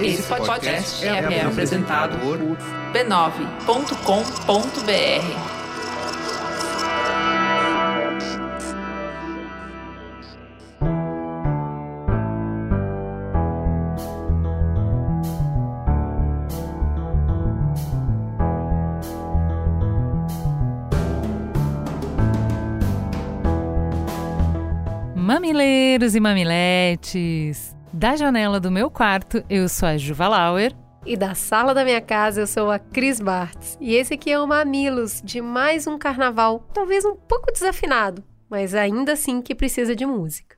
Esse podcast é, é apresentado por b9.com.br. Mamileiros e mamiletes! Da janela do meu quarto, eu sou a Juva Lauer. E da sala da minha casa, eu sou a Cris Bartz. E esse aqui é o Mamilos de mais um carnaval, talvez um pouco desafinado, mas ainda assim que precisa de música.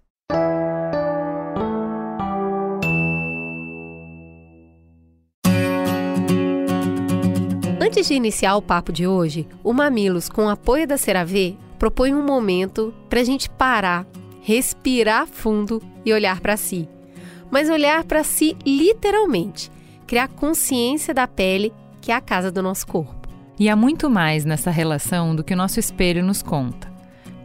Antes de iniciar o papo de hoje, o Mamilos, com o apoio da CeraVe, propõe um momento para a gente parar respirar fundo e olhar para si. Mas olhar para si literalmente, criar consciência da pele, que é a casa do nosso corpo. E há muito mais nessa relação do que o nosso espelho nos conta.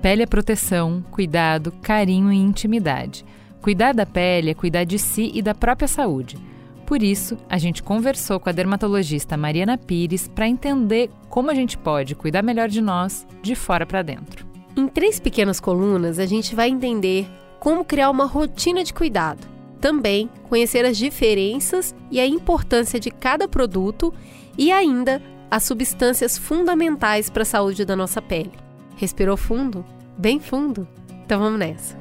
Pele é proteção, cuidado, carinho e intimidade. Cuidar da pele é cuidar de si e da própria saúde. Por isso, a gente conversou com a dermatologista Mariana Pires para entender como a gente pode cuidar melhor de nós de fora para dentro. Em três pequenas colunas, a gente vai entender como criar uma rotina de cuidado. Também conhecer as diferenças e a importância de cada produto e ainda as substâncias fundamentais para a saúde da nossa pele. Respirou fundo? Bem fundo? Então vamos nessa.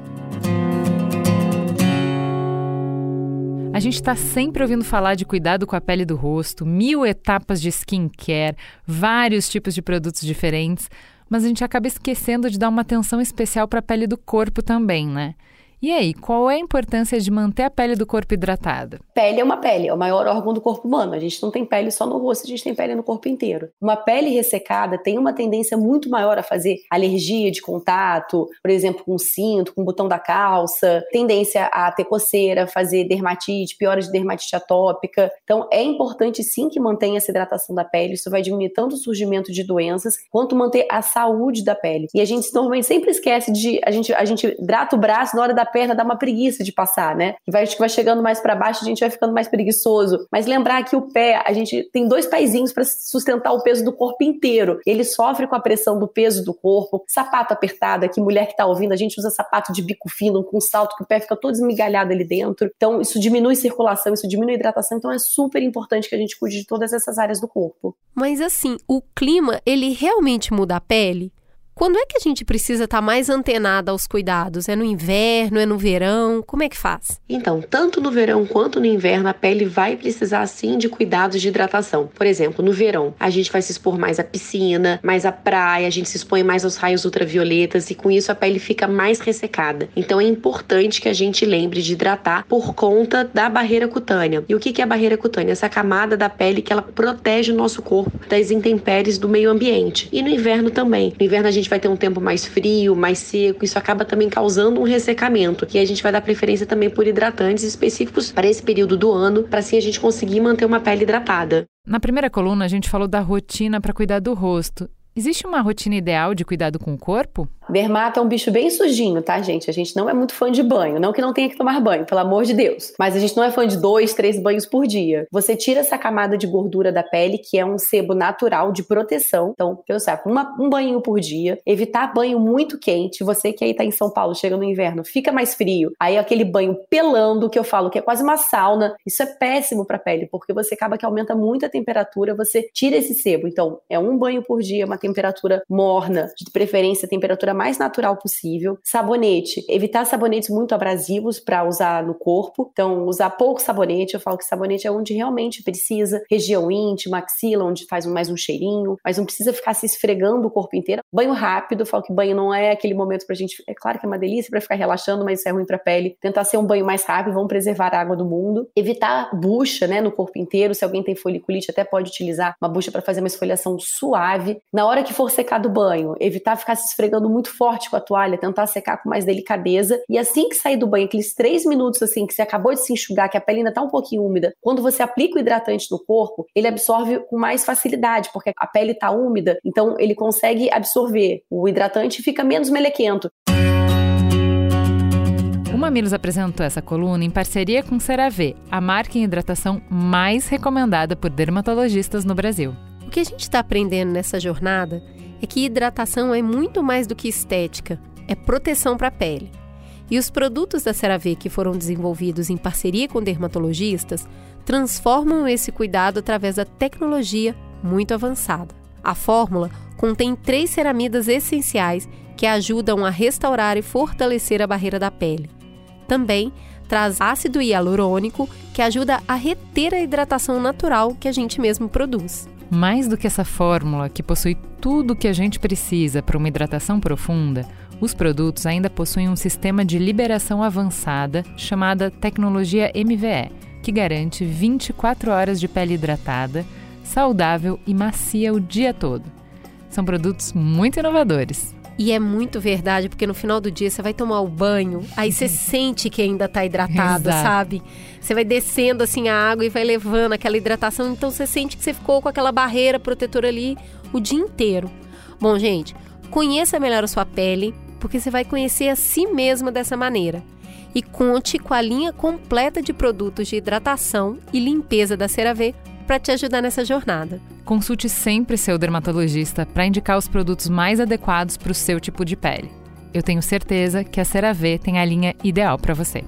A gente está sempre ouvindo falar de cuidado com a pele do rosto, mil etapas de skincare, vários tipos de produtos diferentes, mas a gente acaba esquecendo de dar uma atenção especial para a pele do corpo também, né? E aí, qual é a importância de manter a pele do corpo hidratada? Pele é uma pele, é o maior órgão do corpo humano. A gente não tem pele só no rosto, a gente tem pele no corpo inteiro. Uma pele ressecada tem uma tendência muito maior a fazer alergia de contato, por exemplo, com cinto, com o botão da calça, tendência a ter coceira, fazer dermatite, piora de dermatite atópica. Então, é importante sim que mantenha essa hidratação da pele. Isso vai diminuir tanto o surgimento de doenças quanto manter a saúde da pele. E a gente normalmente sempre esquece de a gente a gente hidrata o braço na hora da perna dá uma preguiça de passar, né? E vai, vai chegando mais para baixo, a gente vai ficando mais preguiçoso. Mas lembrar que o pé, a gente tem dois pezinhos para sustentar o peso do corpo inteiro. Ele sofre com a pressão do peso do corpo. Sapato apertado, aqui mulher que tá ouvindo, a gente usa sapato de bico fino, com salto que o pé fica todo esmigalhado ali dentro. Então, isso diminui circulação, isso diminui hidratação. Então, é super importante que a gente cuide de todas essas áreas do corpo. Mas assim, o clima, ele realmente muda a pele? Quando é que a gente precisa estar tá mais antenada aos cuidados? É no inverno, é no verão? Como é que faz? Então, tanto no verão quanto no inverno, a pele vai precisar sim de cuidados de hidratação. Por exemplo, no verão, a gente vai se expor mais à piscina, mais à praia, a gente se expõe mais aos raios ultravioletas e com isso a pele fica mais ressecada. Então é importante que a gente lembre de hidratar por conta da barreira cutânea. E o que é a barreira cutânea? Essa camada da pele que ela protege o nosso corpo das intempéries do meio ambiente. E no inverno também. No inverno a gente vai ter um tempo mais frio, mais seco, isso acaba também causando um ressecamento. E a gente vai dar preferência também por hidratantes específicos para esse período do ano, para assim a gente conseguir manter uma pele hidratada. Na primeira coluna, a gente falou da rotina para cuidar do rosto. Existe uma rotina ideal de cuidado com o corpo? Dermato é um bicho bem sujinho, tá, gente? A gente não é muito fã de banho. Não que não tenha que tomar banho, pelo amor de Deus. Mas a gente não é fã de dois, três banhos por dia. Você tira essa camada de gordura da pele, que é um sebo natural de proteção. Então, pensa, uma, um banho por dia. Evitar banho muito quente. Você que aí tá em São Paulo, chega no inverno, fica mais frio. Aí aquele banho pelando, que eu falo que é quase uma sauna. Isso é péssimo pra pele, porque você acaba que aumenta muito a temperatura, você tira esse sebo. Então, é um banho por dia, uma temperatura morna, de preferência temperatura mais natural possível. Sabonete, evitar sabonetes muito abrasivos para usar no corpo. Então, usar pouco sabonete. Eu falo que sabonete é onde realmente precisa, região íntima, axila, onde faz mais um cheirinho, mas não precisa ficar se esfregando o corpo inteiro. Banho rápido, eu falo que banho não é aquele momento pra gente. É claro que é uma delícia para ficar relaxando, mas isso é ruim pra pele. Tentar ser um banho mais rápido, vamos preservar a água do mundo. Evitar bucha, né, no corpo inteiro. Se alguém tem foliculite, até pode utilizar uma bucha para fazer uma esfoliação suave. Na hora que for secar do banho, evitar ficar se esfregando muito forte com a toalha, tentar secar com mais delicadeza. E assim que sair do banho, aqueles três minutos assim que você acabou de se enxugar, que a pele ainda tá um pouquinho úmida, quando você aplica o hidratante no corpo, ele absorve com mais facilidade, porque a pele tá úmida, então ele consegue absorver o hidratante e fica menos melequento. Mamilos apresentou essa coluna em parceria com CeraVe, a marca em hidratação mais recomendada por dermatologistas no Brasil. O que a gente está aprendendo nessa jornada é que hidratação é muito mais do que estética, é proteção para a pele. E os produtos da CeraVe que foram desenvolvidos em parceria com dermatologistas transformam esse cuidado através da tecnologia muito avançada. A fórmula contém três ceramidas essenciais que ajudam a restaurar e fortalecer a barreira da pele. Também traz ácido hialurônico que ajuda a reter a hidratação natural que a gente mesmo produz. Mais do que essa fórmula que possui tudo o que a gente precisa para uma hidratação profunda, os produtos ainda possuem um sistema de liberação avançada chamada tecnologia MVE, que garante 24 horas de pele hidratada, saudável e macia o dia todo. São produtos muito inovadores. E é muito verdade, porque no final do dia você vai tomar o banho, aí você sente que ainda está hidratado, Exato. sabe? Você vai descendo assim a água e vai levando aquela hidratação, então você sente que você ficou com aquela barreira protetora ali o dia inteiro. Bom, gente, conheça melhor a sua pele, porque você vai conhecer a si mesma dessa maneira. E conte com a linha completa de produtos de hidratação e limpeza da CeraVe para te ajudar nessa jornada. Consulte sempre seu dermatologista para indicar os produtos mais adequados para o seu tipo de pele. Eu tenho certeza que a CeraVe tem a linha ideal para você.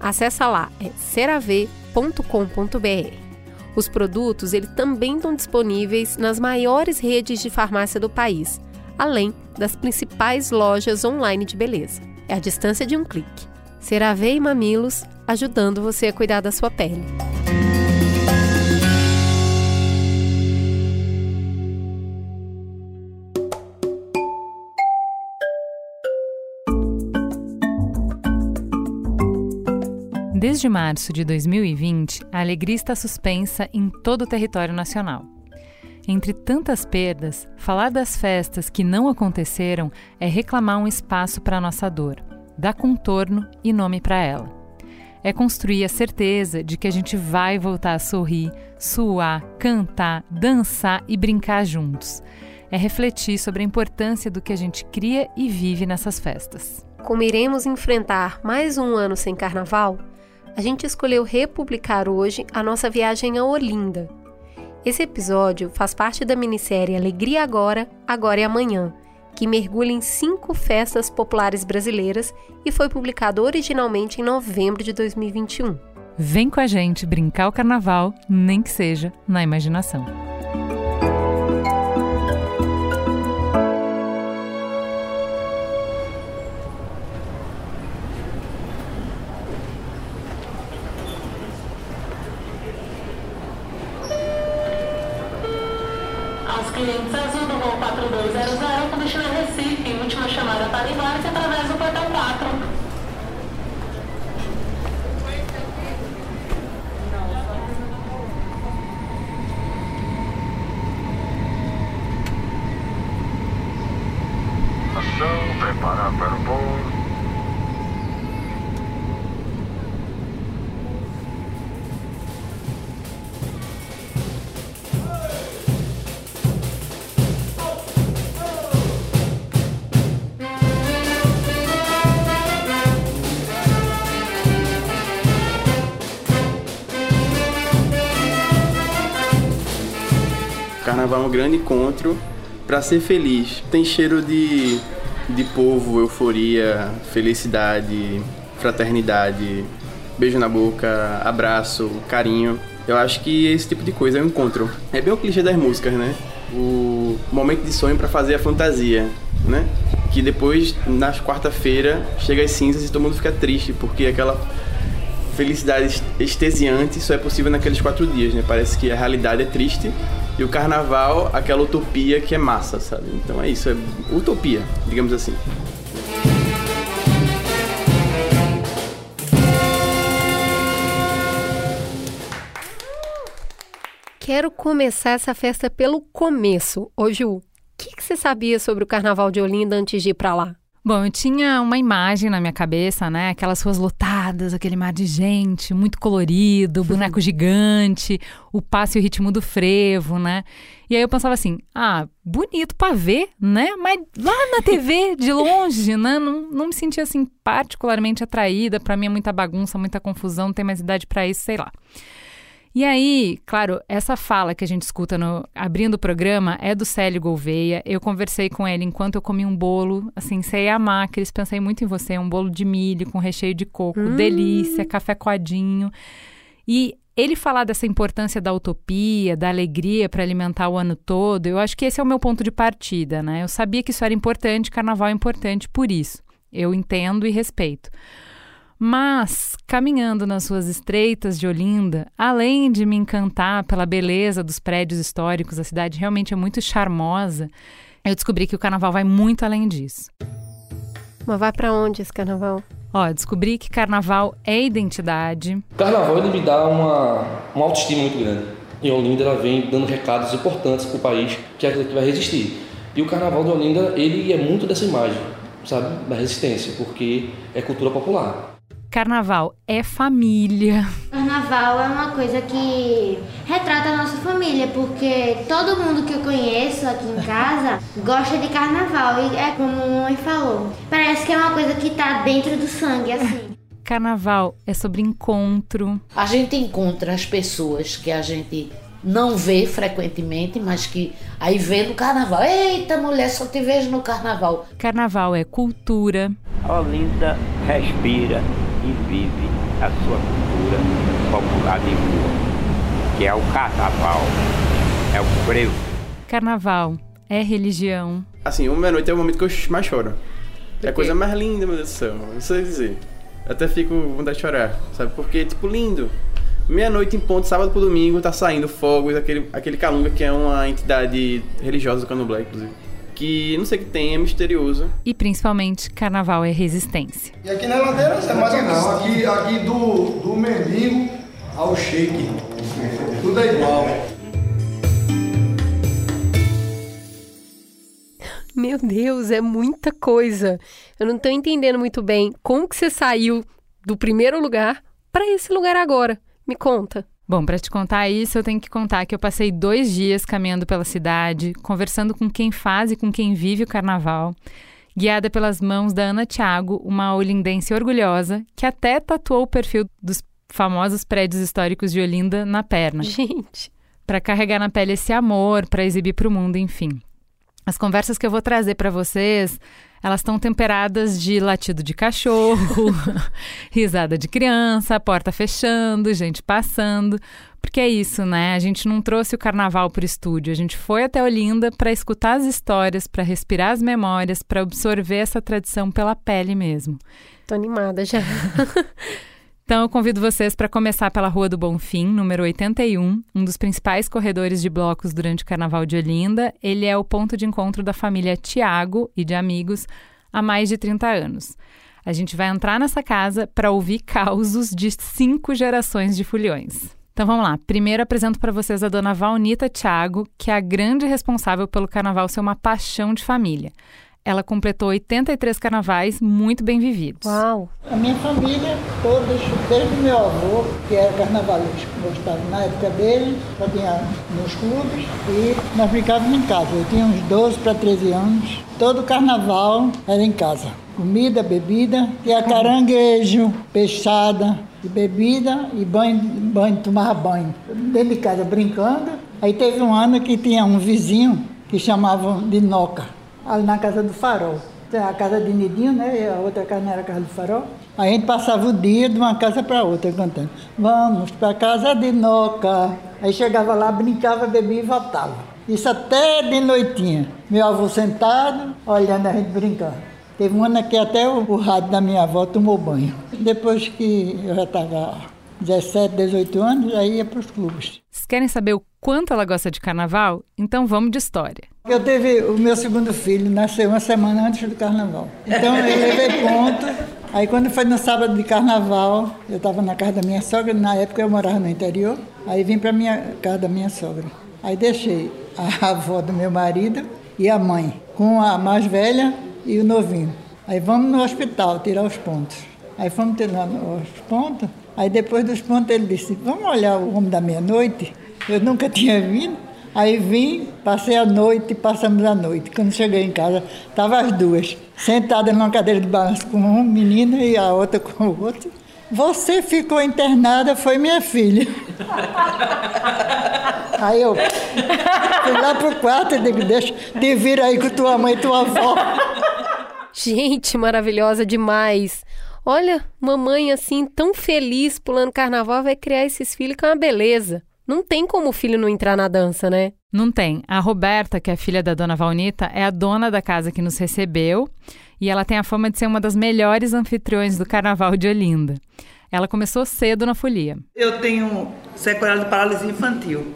Acesse lá, é cerave.com.br. Os produtos eles também estão disponíveis nas maiores redes de farmácia do país, além das principais lojas online de beleza. É a distância de um clique. CeraVe e Mamilos, ajudando você a cuidar da sua pele. Desde março de 2020, a alegria está suspensa em todo o território nacional. Entre tantas perdas, falar das festas que não aconteceram é reclamar um espaço para a nossa dor, dar contorno e nome para ela. É construir a certeza de que a gente vai voltar a sorrir, suar, cantar, dançar e brincar juntos. É refletir sobre a importância do que a gente cria e vive nessas festas. Como iremos enfrentar mais um ano sem carnaval, a gente escolheu republicar hoje a nossa viagem a Olinda. Esse episódio faz parte da minissérie Alegria Agora, Agora e Amanhã, que mergulha em cinco festas populares brasileiras e foi publicado originalmente em novembro de 2021. Vem com a gente brincar o carnaval, nem que seja na imaginação. Chamada para embarque através do portão 4. Ação, preparar para o voo. É um grande encontro para ser feliz. Tem cheiro de, de povo, euforia, felicidade, fraternidade, beijo na boca, abraço, carinho. Eu acho que esse tipo de coisa é um encontro. É bem o clichê das músicas, né? O momento de sonho para fazer a fantasia, né? Que depois, nas quarta-feira, chega as cinzas e todo mundo fica triste, porque aquela felicidade extasiante só é possível naqueles quatro dias, né? Parece que a realidade é triste e o carnaval, aquela utopia que é massa, sabe? Então é isso, é utopia, digamos assim. Quero começar essa festa pelo começo. Ô Ju, o que, que você sabia sobre o Carnaval de Olinda antes de ir para lá? Bom, eu tinha uma imagem na minha cabeça, né? Aquelas ruas lotadas, aquele mar de gente, muito colorido, boneco gigante, o passo e o ritmo do frevo, né? E aí eu pensava assim, ah, bonito pra ver, né? Mas lá na TV, de longe, né? Não, não me sentia assim particularmente atraída. Pra mim é muita bagunça, muita confusão, não tem mais idade pra isso, sei lá. E aí, claro, essa fala que a gente escuta no abrindo o programa é do Célio Gouveia. Eu conversei com ele enquanto eu comi um bolo, assim, sei amar, Cris, pensei muito em você, um bolo de milho com recheio de coco, Hum. delícia, café coadinho. E ele falar dessa importância da utopia, da alegria para alimentar o ano todo, eu acho que esse é o meu ponto de partida, né? Eu sabia que isso era importante, carnaval é importante por isso. Eu entendo e respeito. Mas, caminhando nas ruas estreitas de Olinda, além de me encantar pela beleza dos prédios históricos, a cidade realmente é muito charmosa, eu descobri que o carnaval vai muito além disso. Mas vai pra onde esse carnaval? Ó, descobri que carnaval é identidade, O carnaval ele me dá uma, uma autoestima muito grande. E Olinda ela vem dando recados importantes para o país que é aquilo que vai resistir. E o carnaval de Olinda ele é muito dessa imagem, sabe, da resistência, porque é cultura popular. Carnaval é família. Carnaval é uma coisa que retrata a nossa família, porque todo mundo que eu conheço aqui em casa gosta de carnaval. E é como a mãe falou, parece que é uma coisa que tá dentro do sangue, assim. Carnaval é sobre encontro, A gente encontra as pessoas que a gente não vê frequentemente, mas que aí vê no carnaval. Eita, mulher, só te vejo no carnaval. carnaval é cultura, Olinda respira e vive a sua cultura popular de rua, que é o carnaval, é o frevo. carnaval é religião, Assim, uma meia-noite é o momento que eu mais choro. É a coisa mais linda, meu Deus do céu. Não sei dizer. Eu até fico com vontade de chorar, sabe? Porque, tipo, lindo. Meia-noite em ponto, sábado pro domingo, tá saindo fogos, aquele, aquele calunga que é uma entidade religiosa do candomblé, inclusive. Que não sei o que tem, é misterioso. e principalmente carnaval é resistência. E aqui na ladeira é mais não, aqui, aqui do, do mendigo ao shake. Tudo é igual. Meu Deus, é muita coisa. Eu não tô entendendo muito bem como que você saiu do primeiro lugar pra esse lugar agora. Me conta. Bom, para te contar isso, eu tenho que contar que eu passei dois dias caminhando pela cidade, conversando com quem faz e com quem vive o carnaval, guiada pelas mãos da Ana Thiago, uma olindense orgulhosa, que até tatuou o perfil dos famosos prédios históricos de Olinda na perna. Gente, para carregar na pele esse amor, para exibir para o mundo, enfim. As conversas que eu vou trazer para vocês, elas estão temperadas de latido de cachorro, risada de criança, porta fechando, gente passando, porque é isso, né? A gente não trouxe o carnaval para o estúdio, a gente foi até Olinda para escutar as histórias, para respirar as memórias, para absorver essa tradição pela pele mesmo. tô animada já. Então eu convido vocês para começar pela Rua do Bonfim, número 81, um dos principais corredores de blocos durante o Carnaval de Olinda. Ele é o ponto de encontro da família Tiago e de amigos há mais de 30 anos. A gente vai entrar nessa casa para ouvir causos de cinco gerações de fulhões. Então vamos lá. Primeiro apresento para vocês a dona Valnita Tiago, que é a grande responsável pelo carnaval ser uma paixão de família. Ela completou 83 carnavais muito bem vividos. Uau! A minha família toda, desde o meu avô, que era carnavalesco, gostava na época dele, tinha nos clubes, e nós brincávamos em casa. Eu tinha uns 12 para 13 anos. Todo carnaval era em casa. Comida, bebida, e a caranguejo, peixada, e bebida e banho, banho, tomava banho. Dentro de casa brincando. Aí teve um ano que tinha um vizinho que chamavam de Noca, ali na casa do farol. A casa de Nidinho, né? E a outra casa não era a casa do farol. A gente passava o dia de uma casa para outra cantando. Vamos para casa de Noca. Aí chegava lá, brincava, bebia e voltava. Isso até de noitinha. Meu avô sentado, olhando a gente brincando. Teve um ano que até o, o rádio da minha avó tomou banho. Depois que eu já estava 17, 18 anos, aí ia para os clubes. Vocês querem saber o quanto ela gosta de carnaval? Então vamos de história. Eu teve o meu segundo filho, nasceu uma semana antes do carnaval. Então eu levei ponto. Aí quando foi no sábado de carnaval, eu estava na casa da minha sogra, na época eu morava no interior, aí vim para minha casa da minha sogra. Aí deixei a avó do meu marido e a mãe, com a mais velha e o novinho. Aí vamos no hospital tirar os pontos. Aí fomos tirar os pontos. Aí depois dos pontos ele disse, vamos olhar o homem da meia-noite? Eu nunca tinha vindo. Aí vim, passei a noite, passamos a noite. Quando cheguei em casa, estavam as duas, sentadas numa cadeira de balanço com uma menina e a outra com o outro. Você ficou internada, foi minha filha. Aí eu fui lá pro quarto e digo, deixa, te vira aí com tua mãe e tua avó. Gente, maravilhosa demais. Olha, mamãe assim, tão feliz pulando carnaval, vai criar esses filhos com uma beleza. Não tem como o filho não entrar na dança, né? Não tem. A Roberta, que é filha da dona Valnita, é a dona da casa que nos recebeu e ela tem a fama de ser uma das melhores anfitriões do carnaval de Olinda. Ela começou cedo na folia. Eu tenho sequela de paralisia infantil.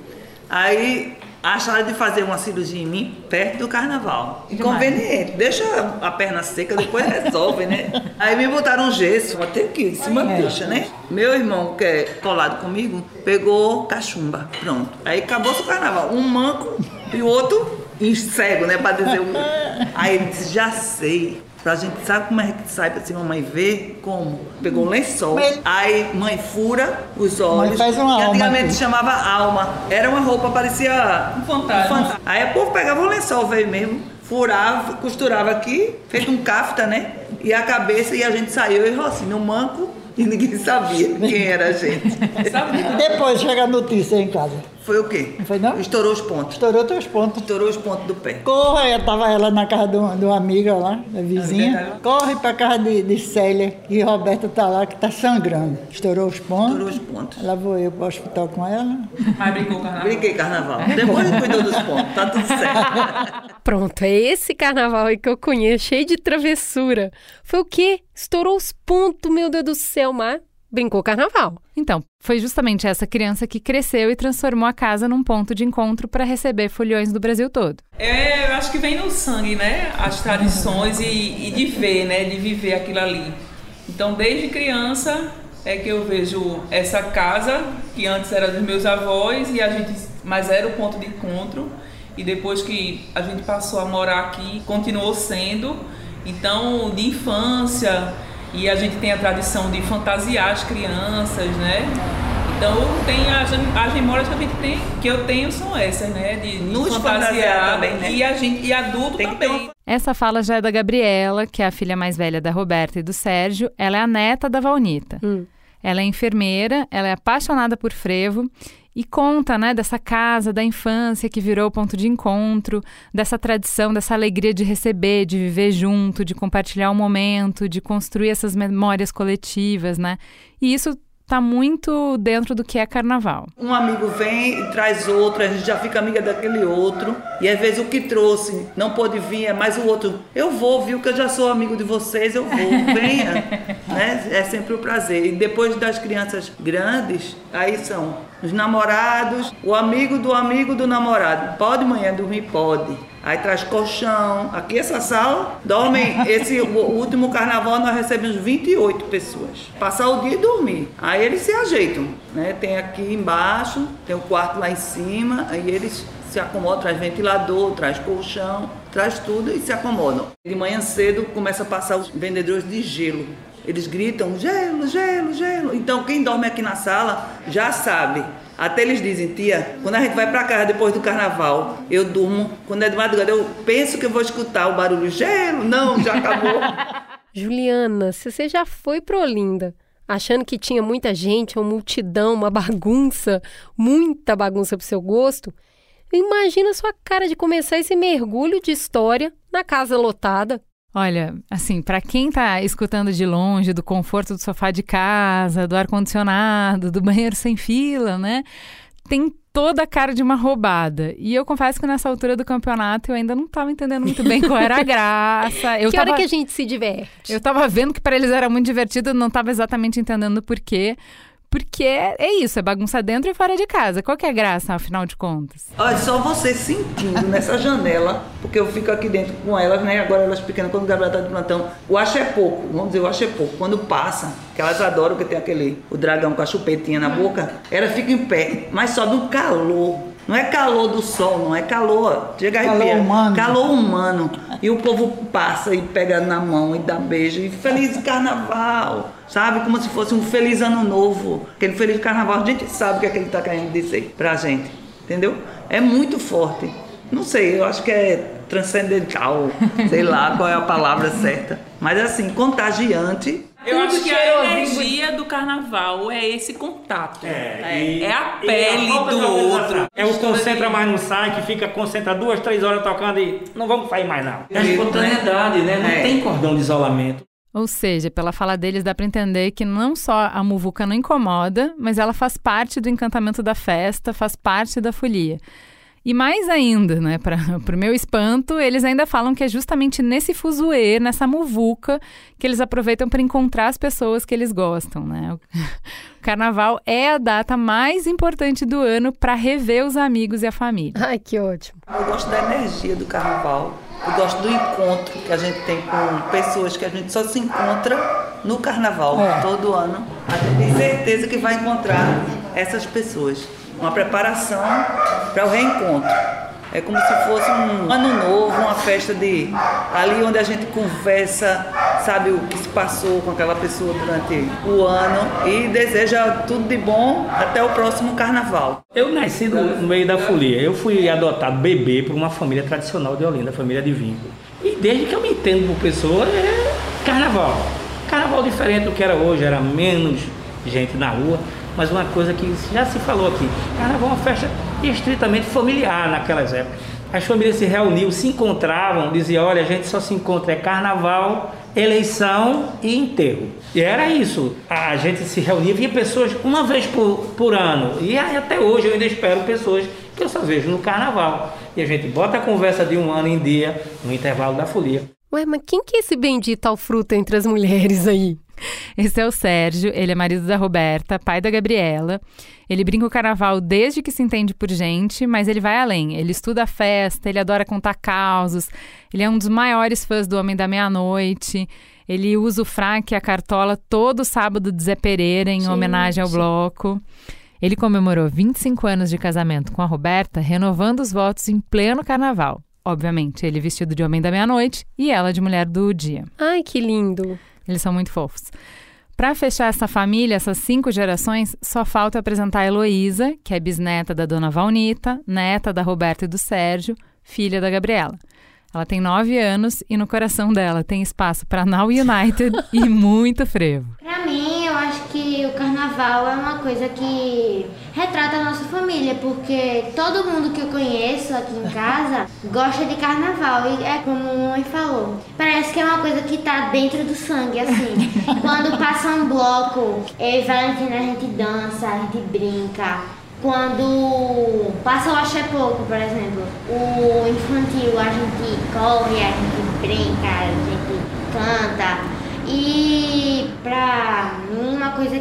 Aí acharam de fazer uma cirurgia em mim perto do carnaval. Inconveniente. Deixa a perna seca, depois resolve, né? Aí me botaram um gesso, ter que ir, se deixa, né? Meu irmão, que é colado comigo, pegou cachumba. Pronto. Aí acabou o carnaval. Um manco e o outro cego, né? Pra dizer um. Aí ele disse, já sei. Pra gente, sabe como é que sai pra se mamãe ver? Como? Pegou um lençol, aí mãe fura os olhos. faz uma que alma antigamente aqui. chamava alma. Era uma roupa, parecia um fantasma. Aí o povo pegava o lençol, veio mesmo, furava, costurava aqui, feito um cafta, né? E a cabeça, e a gente saiu e assim, no manco, e ninguém sabia quem era a gente. Depois chega a notícia em casa. Foi o quê? Não foi não? Estourou os pontos. Estourou teus pontos. Estourou os pontos do pé. Corra, eu tava ela na casa de uma, de uma amiga lá, da vizinha. Corre pra casa de, de Célia, que Roberta tá lá, que tá sangrando. Estourou os pontos. Estourou os pontos. Lá vou eu pro hospital com ela. Mas brincou carnaval? Brinquei carnaval. Depois cuidou dos pontos, tá tudo certo. Pronto, é esse carnaval aí que eu conheço, cheio de travessura. Foi o quê? Estourou os pontos, meu Deus do céu, mas brincou carnaval. Então, foi justamente essa criança que cresceu e transformou a casa num ponto de encontro para receber foliões do Brasil todo. É, eu acho que vem no sangue, né? As tradições e, e de ver, né? De viver aquilo ali. Então, desde criança é que eu vejo essa casa, que antes era dos meus avós, e a gente, mas era o ponto de encontro. E depois que a gente passou a morar aqui, continuou sendo. Então, de infância, e a gente tem a tradição de fantasiar as crianças, né? Então tem as, as memórias que a gente tem, que eu tenho são essas, né? De, Nos fantasiar também, né? E a gente e adulto também. Essa fala já é da Gabriela, que é a filha mais velha da Roberta e do Sérgio. Ela é a neta da Valnita. Ela é enfermeira, ela é apaixonada por frevo e conta, né, dessa casa da infância que virou ponto de encontro, dessa tradição, dessa alegria de receber, de viver junto, de compartilhar o momento, de construir essas memórias coletivas, né? E isso tá muito dentro do que é carnaval. Um amigo vem e traz outro, a gente já fica amiga daquele outro. E às vezes o que trouxe não pôde vir, é mais o outro. Eu vou, viu, que eu já sou amigo de vocês, eu vou, venha. né? É sempre um prazer. E depois das crianças grandes, aí são os namorados, o amigo do amigo do namorado. Pode manhã dormir? Pode. Aí traz colchão. Aqui essa sala dormem. Esse último carnaval nós recebemos 28 pessoas. Passar o dia e dormir. Aí eles se ajeitam, né? Tem aqui embaixo, tem o quarto lá em cima, aí eles se acomodam, traz ventilador, traz colchão, traz tudo e se acomodam. De manhã cedo começa a passar os vendedores de gelo. Eles gritam gelo, gelo, gelo. Então quem dorme aqui na sala já sabe. Até eles dizem, tia, quando a gente vai pra casa depois do carnaval, eu durmo. Quando é de madrugada, eu penso que eu vou escutar o barulho gelo. Não, já acabou. Juliana, se você já foi pro Olinda, achando que tinha muita gente, uma multidão, uma bagunça, muita bagunça pro seu gosto, imagina a sua cara de começar esse mergulho de história na casa lotada. Olha, assim, para quem tá escutando de longe do conforto do sofá de casa, do ar-condicionado, do banheiro sem fila, né? Tem toda a cara de uma roubada. E eu confesso que nessa altura do campeonato eu ainda não estava entendendo muito bem qual era a graça. Eu que tava, hora que a gente se diverte? Eu tava vendo que para eles era muito divertido, não estava exatamente entendendo o porquê. Porque é isso, é bagunça dentro e fora de casa. Qual que é a graça, afinal de contas? Olha, só você sentindo nessa janela, porque eu fico aqui dentro com elas, né? Agora elas pequenas, quando o Gabriel tá de plantão, o acho é pouco, vamos dizer, o acho é pouco. Quando passa, que elas adoram que tem aquele, o dragão com a chupetinha na boca, elas ficam em pé, mas sobe um calor. Não é calor do sol, não é calor. Chega Calor humano. Calor humano. e o povo passa e pega na mão e dá beijo. E feliz carnaval, sabe? Como se fosse um feliz ano novo. Aquele feliz carnaval, a gente sabe o que, é que ele está querendo dizer pra gente, entendeu? É muito forte. Não sei, eu acho que é transcendental, sei lá qual é a palavra certa. Mas assim, contagiante. Eu Tudo acho que a cheirosinho, energia do carnaval é esse contato. É, e- é a pele de do outro. É o concentra, mas não sai, que fica concentrado duas, três horas tocando e não vamos sair mais não. É a espontaneidade, né? Não É. tem cordão de isolamento. Ou seja, pela fala deles dá pra entender que não só a muvuca não incomoda, mas ela faz parte do encantamento da festa, faz parte da folia. E mais ainda, né, para o meu espanto, eles ainda falam que é justamente nesse fuzuê, nessa muvuca, que eles aproveitam para encontrar as pessoas que eles gostam, né? O carnaval é a data mais importante do ano para rever os amigos e a família. Ai, que ótimo. Eu gosto da energia do carnaval. Eu gosto do encontro que a gente tem com pessoas que a gente só se encontra no carnaval, É. todo ano. A gente tem certeza que vai encontrar essas pessoas. Uma preparação para o reencontro. É como se fosse um ano novo, uma festa de ali onde a gente conversa, sabe o que se passou com aquela pessoa durante o ano e deseja tudo de bom até o próximo carnaval. Eu nasci no, meio da folia. Eu fui adotado bebê por uma família tradicional de Olinda, família de vínculo. E desde que eu me entendo por pessoa, é carnaval. Carnaval diferente do que era hoje, era menos gente na rua, mas uma coisa que já se falou aqui. Carnaval é uma festa estritamente familiar naquelas épocas. As famílias se reuniam, se encontravam, diziam, olha, a gente só se encontra é carnaval, eleição e enterro. E era isso. A gente se reunia, via pessoas uma vez por, por ano. E até hoje eu ainda espero pessoas que eu só vejo no carnaval. E a gente bota a conversa de um ano em dia, no intervalo da folia. Ué, mas quem que é esse bendito ao fruto entre as mulheres aí? Esse é o Sérgio, ele é marido da Roberta, pai da Gabriela. Ele brinca o carnaval desde que se entende por gente, mas ele vai além. Ele estuda a festa, ele adora contar causos, ele é um dos maiores fãs do Homem da Meia-Noite. Ele usa o fraque e a cartola todo sábado de Zé Pereira em Gente. homenagem ao bloco. Ele comemorou 25 anos de casamento com a Roberta, renovando os votos em pleno carnaval. Obviamente, ele vestido de Homem da Meia-Noite e ela de Mulher do Dia. Ai, que lindo. Eles são muito fofos. Para fechar essa família, essas cinco gerações, só falta apresentar a Heloísa, que é bisneta da dona Valnita, neta da Roberta e do Sérgio, filha da Gabriela. Ela tem nove anos e no coração dela tem espaço para Now United e muito frevo. Pra mim, eu acho que o carnaval é uma coisa que retrata a nossa família, porque todo mundo que eu conheço aqui em casa gosta de carnaval. E é como a mãe falou. Parece que é uma coisa que tá dentro do sangue, assim. Quando passa um bloco, eu e Valentina a gente dança, a gente brinca. Quando passa o axé pouco, por exemplo, o infantil, a gente corre, a gente brinca, a gente canta. E pra mim, uma coisa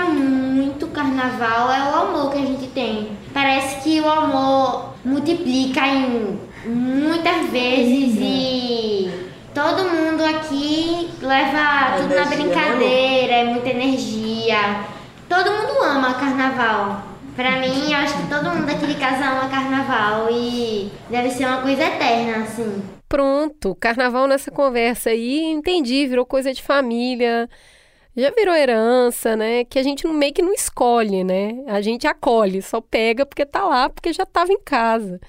muito o carnaval é o amor que a gente tem. Parece que o amor multiplica em muitas vezes e todo mundo aqui leva tudo na Energia, né, brincadeira, é muita energia. Todo mundo ama carnaval. Pra mim, eu acho que todo mundo aqui de casa ama carnaval e deve ser uma coisa eterna, assim. Pronto, carnaval nessa conversa aí, entendi, virou coisa de família. Já virou herança, né? Que a gente meio que não escolhe, né? A gente acolhe, só pega porque tá lá, porque já estava em casa.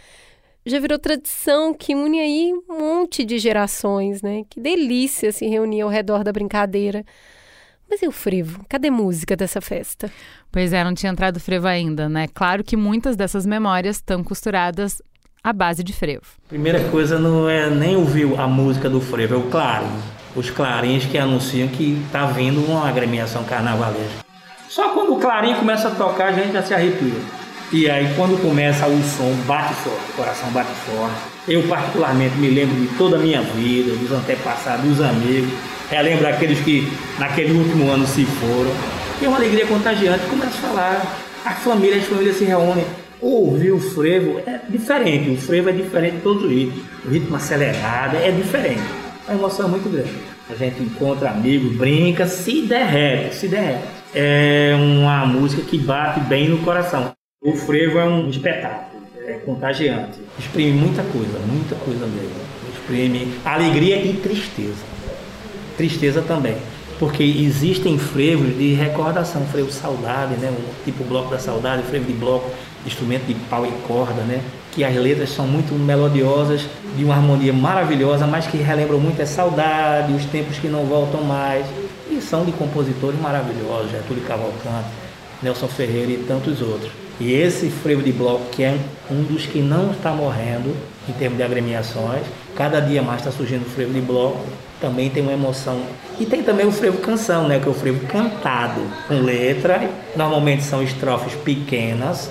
Já virou tradição que une aí um monte de gerações, né? Que delícia se reunir ao redor da brincadeira. Mas e o frevo? Cadê música dessa festa? Pois é, não tinha entrado frevo ainda, né? Claro que muitas dessas memórias estão costuradas à base de frevo. Primeira coisa não é nem ouvir a música do frevo, é o clarim. Os clarins que anunciam que tá vindo uma agremiação carnavalesca. Só quando o clarim começa a tocar, a gente já se arrepia. E aí quando começa o som, bate forte, o coração bate forte. Eu particularmente me lembro de toda a minha vida, dos antepassados, dos amigos. Relembro aqueles que naquele último ano se foram. E é uma alegria contagiante, começa a falar. As famílias, as famílias se reúnem. Ouvir o frevo é diferente, o frevo é diferente de todos os ritmos. O ritmo acelerado é diferente. A emoção é muito grande. A gente encontra amigos, brinca, se derrete, se derrete. É uma música que bate bem no coração. O frevo é um espetáculo, é contagiante. Exprime muita coisa, muita coisa mesmo. exprime alegria e tristeza. Tristeza também. Porque existem frevos de recordação, frevo saudade, né? Tipo bloco da saudade, frevo de bloco, instrumento de pau e corda, né? Que as letras são muito melodiosas, de uma harmonia maravilhosa, mas que relembram muito a saudade, os tempos que não voltam mais. E são de compositores maravilhosos, Getúlio Cavalcante, Nelson Ferreira e tantos outros. E esse frevo de bloco, que é um dos que não está morrendo em termos de agremiações, cada dia mais está surgindo o frevo de bloco, também tem uma emoção. E tem também o frevo canção, né, que é o frevo cantado, com letra, normalmente são estrofes pequenas,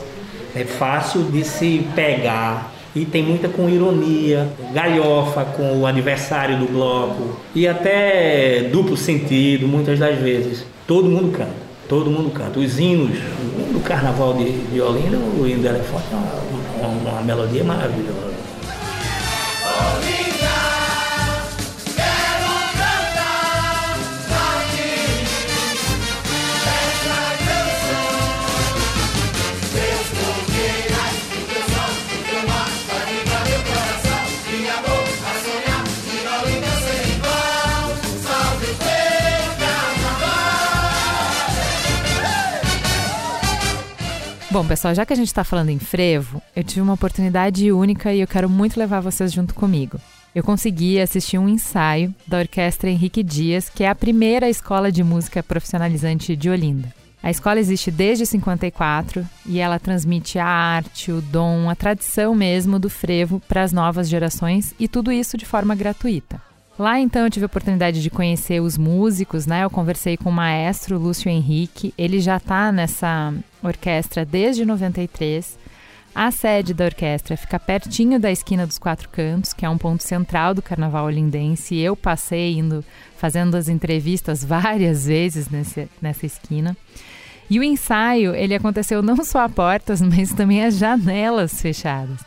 é fácil de se pegar e tem muita com ironia, galhofa com o adversário do bloco e até duplo sentido, muitas das vezes. Todo mundo canta. Todo mundo canta. Os hinos do carnaval de, Olinda, o hino do elefante é uma, uma, uma melodia maravilhosa. Bom, pessoal, já que a gente está falando em frevo, eu tive uma oportunidade única e eu quero muito levar vocês junto comigo. Eu consegui assistir um ensaio da Orquestra Henrique Dias, que é a primeira escola de música profissionalizante de Olinda. A escola existe desde 54 e ela transmite a arte, o dom, a tradição mesmo do frevo para as novas gerações e tudo isso de forma gratuita. Lá então eu tive a oportunidade de conhecer os músicos, né? Eu conversei com o maestro Lúcio Henrique, ele já está nessa orquestra desde 93. A sede da orquestra fica pertinho da esquina dos Quatro Cantos, que é um ponto central do carnaval olindense. Eu passei indo fazendo as entrevistas várias vezes nesse, nessa esquina. E o ensaio, ele aconteceu não só a portas, mas também as janelas fechadas.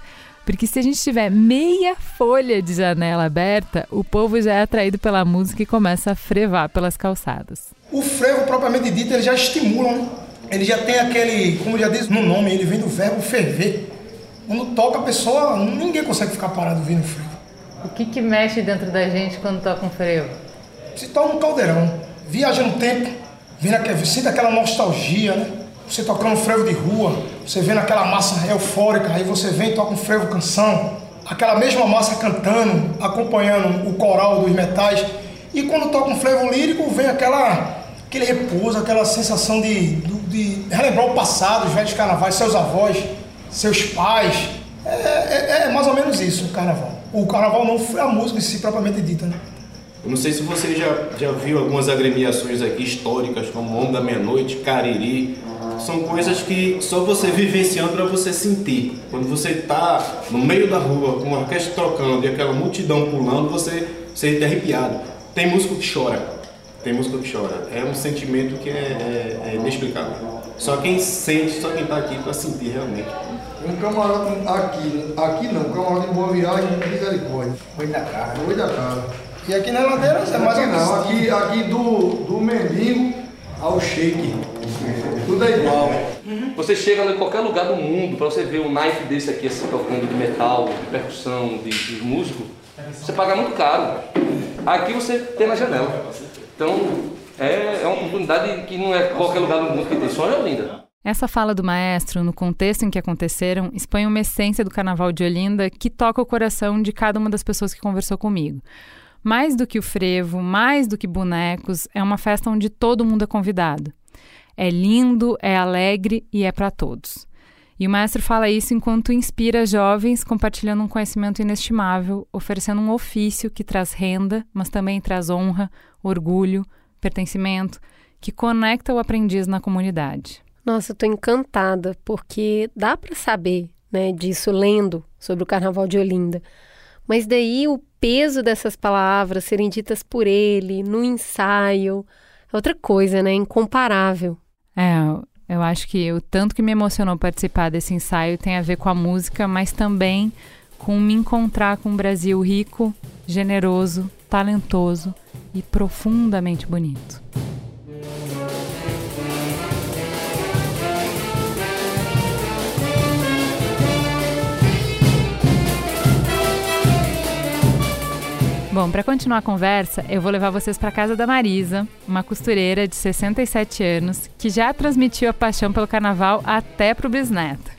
Porque se a gente tiver meia folha de janela aberta, o povo já é atraído pela música e começa a frevar pelas calçadas. O frevo, propriamente dito, ele já estimula, né? Ele já tem aquele, como já diz no nome, ele vem do verbo ferver. Quando toca a pessoa, ninguém consegue ficar parado ouvindo frevo. O que, que mexe dentro da gente quando toca um frevo? Se torna um caldeirão. Viaja no tempo, vendo aquele, sinta aquela nostalgia, né? você tocando frevo de rua, você vendo aquela massa eufórica, aí você vem e toca um frevo canção, aquela mesma massa cantando, acompanhando o coral dos metais. E quando toca um frevo lírico, vem aquela, aquele repouso, aquela sensação de, de, de relembrar o passado, os velhos carnavais, seus avós, seus pais. É, é, é, mais ou menos isso o carnaval. O carnaval não foi a música em si propriamente dita, né? Eu não sei se você já, já viu algumas agremiações aqui históricas, como Onda da Meia-Noite, Cariri, são coisas que só você vivenciando para você sentir. Quando você está no meio da rua, com a orquestra tocando e aquela multidão pulando, você sente arrepiado. Tem músico que chora. Tem músico que chora. É um sentimento que é, é, é inexplicável. Só quem sente, só quem está aqui para sentir realmente. Um camarada aqui, aqui não, um camarada em Boa Viagem, misericórdia. Foi da cara. Foi da cara. E aqui na ladeira é mais não, aqui, aqui do, do mendigo ao shake. Tudo é igual. Você chega em qualquer lugar do mundo, para você ver um knife desse aqui assim, tocando de metal, de percussão, de, de músico, você paga muito caro. Aqui você tem na janela. Então é, é uma oportunidade que não é qualquer lugar do mundo que tem, só em Olinda. Essa fala do maestro, no contexto em que aconteceram, expõe uma essência do carnaval de Olinda que toca o coração de cada uma das pessoas que conversou comigo. Mais do que o frevo, mais do que bonecos, é uma festa onde todo mundo é convidado. É lindo, é alegre e é para todos. E o maestro fala isso enquanto inspira jovens compartilhando um conhecimento inestimável, oferecendo um ofício que traz renda, mas também traz honra, orgulho, pertencimento, que conecta o aprendiz na comunidade. Nossa, eu tô encantada, porque dá para saber, né, disso lendo sobre o Carnaval de Olinda. Mas daí o peso dessas palavras serem ditas por ele no ensaio é outra coisa, né? Incomparável. É, eu acho que o tanto que me emocionou participar desse ensaio tem a ver com a música, mas também com me encontrar com um Brasil rico, generoso, talentoso e profundamente bonito. Bom, para continuar a conversa, eu vou levar vocês para casa da Marisa, uma costureira de 67 anos que já transmitiu a paixão pelo carnaval até pro bisneto.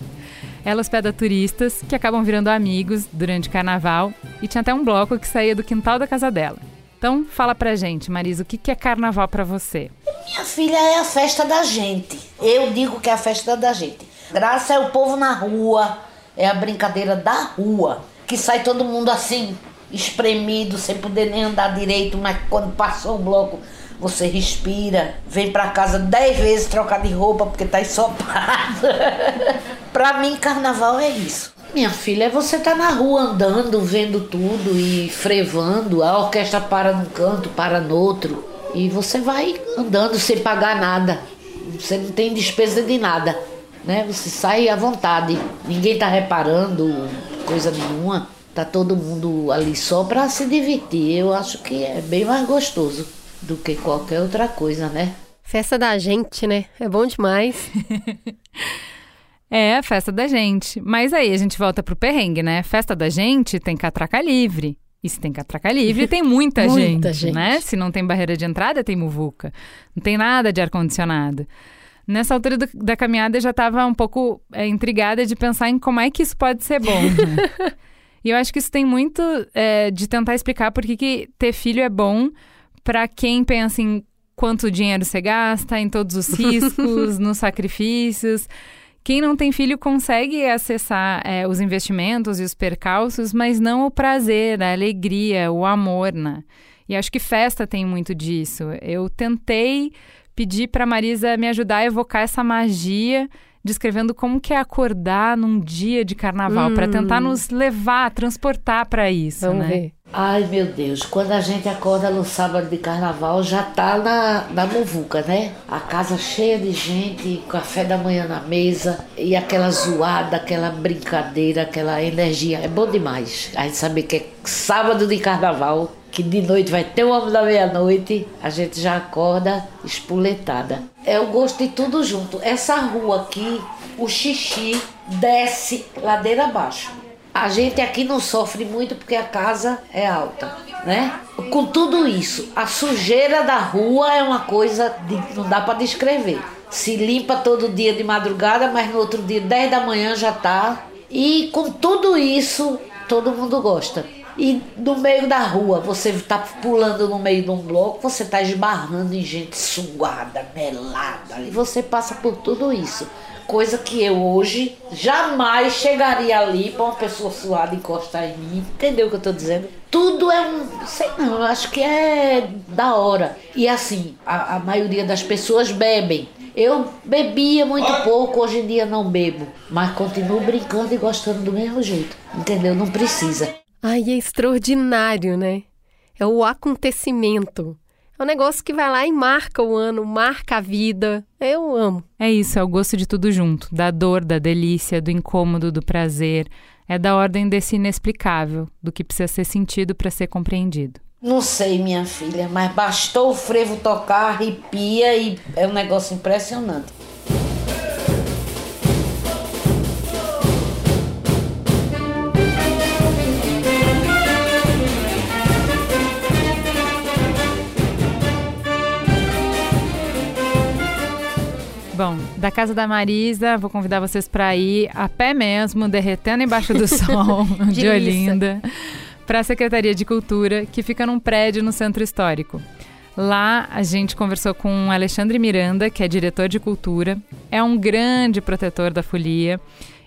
Ela hospeda turistas que acabam virando amigos durante o carnaval e tinha até um bloco que saía do quintal da casa dela. Então, fala pra gente, Marisa, o que é carnaval para você? Minha filha é a festa da gente. Eu digo que é a festa da gente. Graça é o povo na rua, é a brincadeira da rua, que sai todo mundo assim, espremido, sem poder nem andar direito, mas quando passou o bloco, você respira, vem pra casa dez vezes trocar de roupa porque tá ensopado. pra mim, carnaval é isso. Minha filha, é você tá na rua andando, vendo tudo e frevando, a orquestra para num canto, para no outro, e você vai andando sem pagar nada. Você não tem despesa de nada, né? Você sai à vontade. Ninguém tá reparando coisa nenhuma. Tá todo mundo ali só para se divertir. Eu acho que é bem mais gostoso do que qualquer outra coisa, né? Festa da gente, né? É bom demais. é, festa da gente. Mas aí a gente volta pro perrengue, né? Festa da gente tem catraca livre. E se tem catraca livre, tem muita, muita gente, gente, né? Se não tem barreira de entrada, tem muvuca. Não tem nada de ar-condicionado. Nessa altura do, da caminhada, eu já estava um pouco é, intrigada de pensar em como é que isso pode ser bom. Né? e eu acho que isso tem muito é, de tentar explicar por que, que ter filho é bom para quem pensa em quanto dinheiro você gasta, em todos os riscos, nos sacrifícios. Quem não tem filho consegue acessar é, os investimentos e os percalços, mas não o prazer, a alegria, o amor, né? E acho que festa tem muito disso. Eu tentei pedir para Marisa me ajudar a evocar essa magia descrevendo como que é acordar num dia de carnaval, hum. para tentar nos levar, transportar para isso, Vamos né? Ver. Ai, meu Deus, quando a gente acorda no sábado de carnaval, já tá na, na muvuca, né? A casa cheia de gente, café da manhã na mesa, e aquela zoada, aquela brincadeira, aquela energia. É bom demais. A gente saber que é sábado de carnaval, que de noite vai ter o homem da meia-noite, a gente já acorda espoletada. É o gosto de tudo junto. Essa rua aqui, o xixi desce ladeira abaixo. A gente aqui não sofre muito porque a casa é alta, né? Com tudo isso, a sujeira da rua é uma coisa de, não dá para descrever. Se limpa todo dia de madrugada, mas no outro dia, 10 da manhã já tá. E com tudo isso, todo mundo gosta. E no meio da rua, você tá pulando no meio de um bloco, você tá esbarrando em gente suada, melada. E você passa por tudo isso. Coisa que eu hoje jamais chegaria ali para uma pessoa suada encostar em mim. Entendeu o que eu tô dizendo? Tudo é um. Sei não, eu acho que é da hora. E assim, a, a maioria das pessoas bebem. Eu bebia muito pouco, hoje em dia não bebo. Mas continuo brincando e gostando do mesmo jeito. Entendeu? Não precisa. Ai, é extraordinário, né? É o acontecimento. É um negócio que vai lá e marca o ano, marca a vida. Eu amo. É isso, é o gosto de tudo junto. Da dor, da delícia, do incômodo, do prazer. É da ordem desse inexplicável, do que precisa ser sentido para ser compreendido. Não sei, minha filha, mas bastou o frevo tocar, arrepia e é um negócio impressionante. Bom, da casa da Marisa, vou convidar vocês para ir a pé mesmo, derretendo embaixo do sol de Olinda, para a Secretaria de Cultura, que fica num prédio no Centro Histórico. Lá a gente conversou com o Alexandre Miranda, que é diretor de cultura, é um grande protetor da folia.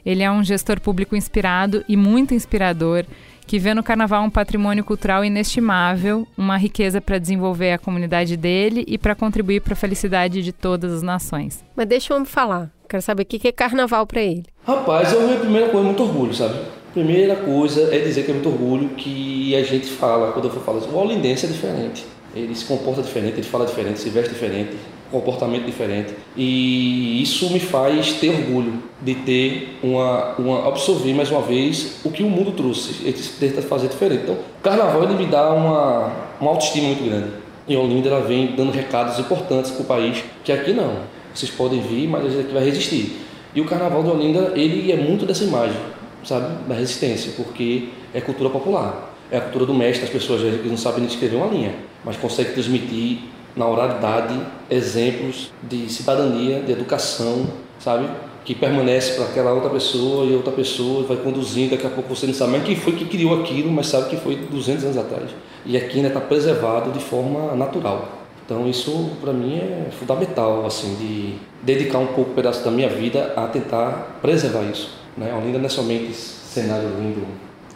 Ele é um gestor público inspirado e muito inspirador que vê no carnaval um patrimônio cultural inestimável, uma riqueza para desenvolver a comunidade dele e para contribuir para a felicidade de todas as nações. Mas deixa eu me falar. Quero saber o que é carnaval para ele. Rapaz, é a minha primeira coisa, muito orgulho, sabe? Primeira coisa é dizer que é muito orgulho que a gente fala, quando eu for falar, o olindense é diferente. Ele se comporta diferente, ele fala diferente, se veste diferente, comportamento diferente. E isso me faz ter orgulho de ter uma, uma absorver mais uma vez o que o mundo trouxe. Ele tenta fazer diferente. Então, o carnaval ele me dá uma, uma autoestima muito grande. E Olinda ela vem dando recados importantes para o país, que aqui não. Vocês podem vir, mas a gente aqui vai resistir. E o carnaval de Olinda, ele é muito dessa imagem, sabe? Da resistência, porque é cultura popular É a cultura do mestre, as pessoas não sabem nem escrever uma linha, mas conseguem transmitir na oralidade exemplos de cidadania, de educação, sabe? Que permanece para aquela outra pessoa e outra pessoa vai conduzindo. Daqui a pouco você não sabe mais quem foi que criou aquilo, mas sabe que foi 200 anos atrás. E aqui ainda está preservado de forma natural. Então isso para mim é fundamental, assim, de dedicar um pouco um pedaço da minha vida a tentar preservar isso. Né? Olinda não é somente cenário lindo,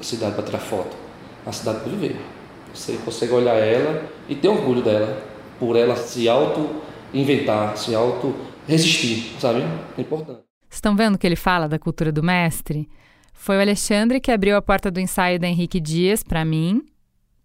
cidade para tirar foto, a cidade para viver. Você consegue olhar ela e ter orgulho dela, por ela se auto-inventar, se auto-resistir, sabe? É importante. Estão vendo que ele fala da cultura do mestre? Foi o Alexandre que abriu a porta do ensaio da Henrique Dias para mim,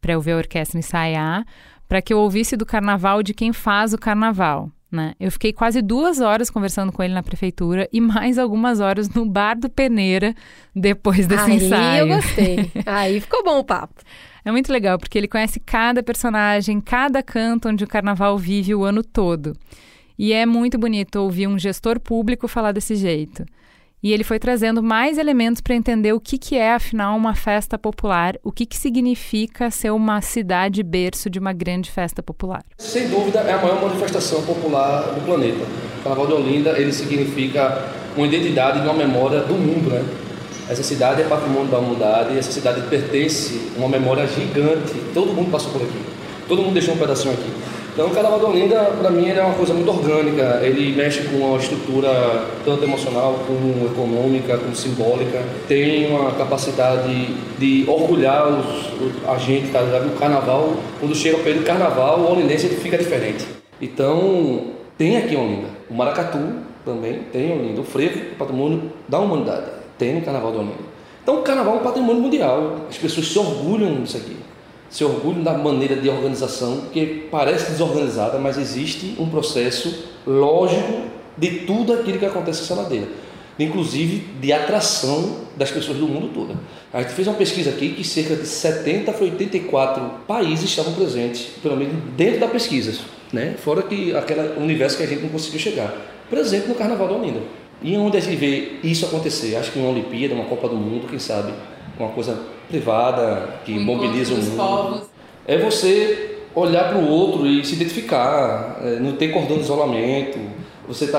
para eu ver a orquestra ensaiar, para que eu ouvisse do carnaval de quem faz o carnaval. Né? Eu fiquei quase duas horas conversando com ele na prefeitura e mais algumas horas no bar do Peneira depois desse Aí ensaio. eu gostei. Aí ficou bom o papo. É muito legal, porque ele conhece cada personagem, cada canto onde o carnaval vive o ano todo. E é muito bonito ouvir um gestor público falar desse jeito. E ele foi trazendo mais elementos para entender o que, que é, afinal, uma festa popular, o que, que significa ser uma cidade berço de uma grande festa popular. Sem dúvida, é a maior manifestação popular do planeta. O Carnaval de Olinda, ele significa uma identidade e uma memória do mundo, né? Essa cidade é patrimônio da humanidade, essa cidade pertence a uma memória gigante. Todo mundo passou por aqui. Todo mundo deixou um pedacinho aqui. Então, o Carnaval de Olinda, para mim, é uma coisa muito orgânica. Ele mexe com uma estrutura tanto emocional, como econômica, como simbólica. Tem uma capacidade de orgulhar os, a gente, tá ligado? O Carnaval, quando chega o período do Carnaval, o olindense fica diferente. Então, tem aqui Olinda. O Maracatu também tem em Olinda. O frevo, o patrimônio da humanidade, tem no Carnaval de Olinda. Então, o Carnaval é um patrimônio mundial. As pessoas se orgulham disso aqui se orgulham da maneira de organização, que parece desorganizada, mas existe um processo lógico de tudo aquilo que acontece nessa ladeira, inclusive de atração das pessoas do mundo todo. A gente fez uma pesquisa aqui que cerca de 70 a 84 países estavam presentes, pelo menos dentro da pesquisa, né? fora que aquele universo que a gente não conseguiu chegar, presente no Carnaval da Olinda. E onde a gente vê isso acontecer? Acho que uma Olimpíada, uma Copa do Mundo, quem sabe, uma coisa privada que O mobiliza o mundo. povos. É você olhar para o outro e se identificar, é, não ter cordão de isolamento. Você está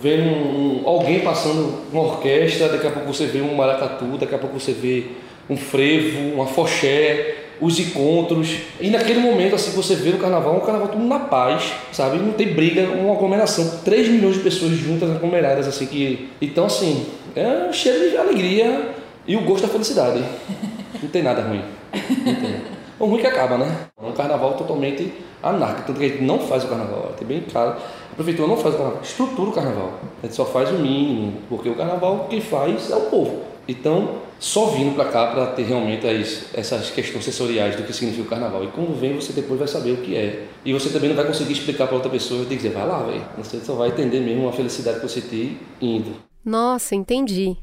vendo um- alguém passando uma orquestra, daqui a pouco você vê um maracatu, daqui a pouco você vê um frevo, uma foché, os encontros. E naquele momento assim que você vê no carnaval, um carnaval tudo na paz, sabe? Não tem briga, uma aglomeração, 3 milhões de pessoas juntas aglomeradas assim que então assim, é um cheiro de alegria e o gosto da felicidade. Não tem nada ruim. Não tem. O ruim é que acaba, né? É um carnaval totalmente anárquico. Tanto que a gente não faz o carnaval. Tem bem claro. A prefeitura não faz o carnaval. Estrutura o carnaval. A gente só faz o mínimo. Porque o carnaval quem faz é o povo. Então, só vindo para cá para ter realmente as, essas questões sensoriais do que significa o carnaval. E quando vem, você depois vai saber o que é. E você também não vai conseguir explicar para outra pessoa. Tem que dizer, vai lá, velho. Você só vai entender mesmo a felicidade que você tem indo. Nossa, entendi.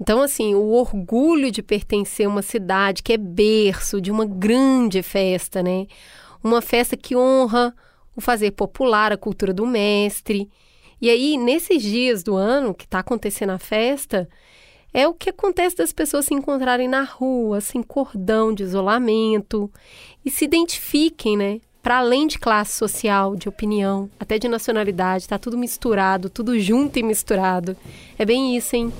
Então, assim, o orgulho de pertencer a uma cidade que é berço de uma grande festa, né? Uma festa que honra o fazer popular, a cultura do mestre. E aí, nesses dias do ano que está acontecendo a festa, é o que acontece das pessoas se encontrarem na rua, sem cordão de isolamento, e se identifiquem, né? Para além de classe social, de opinião, até de nacionalidade, tá tudo misturado, tudo junto e misturado. É bem isso, hein?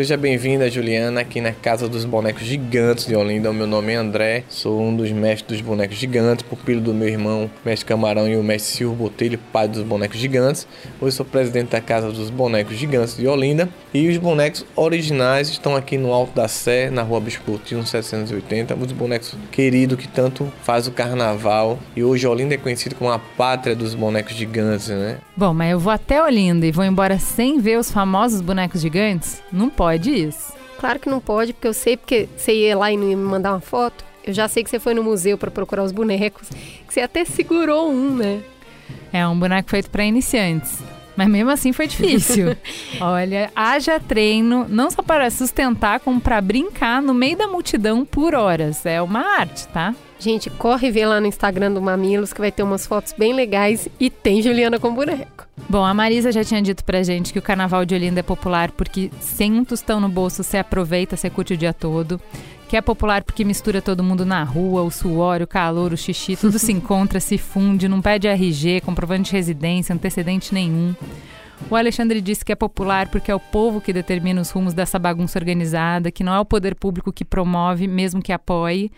Seja bem-vinda, Juliana, aqui na Casa dos Bonecos Gigantes de Olinda. O meu nome é André, sou um dos mestres dos bonecos gigantes, pupilo do meu irmão, mestre Camarão, e o mestre Silvio Botelho, pai dos bonecos gigantes. Hoje sou presidente da Casa dos Bonecos Gigantes de Olinda. E os bonecos originais estão aqui no Alto da Sé, na rua Bispo Coutinho 780. Os bonecos queridos que tanto faz o carnaval. E hoje Olinda é conhecido como a pátria dos bonecos gigantes, né? Bom, mas eu vou até Olinda e vou embora sem ver os famosos bonecos gigantes? Não pode isso. Claro que não pode, porque eu sei porque você ia lá e não ia me mandar uma foto. Eu já sei que você foi no museu para procurar os bonecos, que você até segurou um, né? É um boneco feito para iniciantes. Mas mesmo assim foi difícil. Olha, haja treino, não só para sustentar, como para brincar no meio da multidão por horas. É uma arte, tá? Gente, corre ver lá no Instagram do Mamilos que vai ter umas fotos bem legais e tem Juliana com boneco. Bom, a Marisa já tinha dito pra gente que o carnaval de Olinda é popular porque sem um tostão no bolso você aproveita, você curte o dia todo. Que é popular porque mistura todo mundo na rua, o suor, o calor, o xixi, tudo se encontra, se funde, não pede RG, comprovante de residência, antecedente nenhum. O Alexandre disse que é popular porque é o povo que determina os rumos dessa bagunça organizada, que não é o poder público que promove, mesmo que apoie.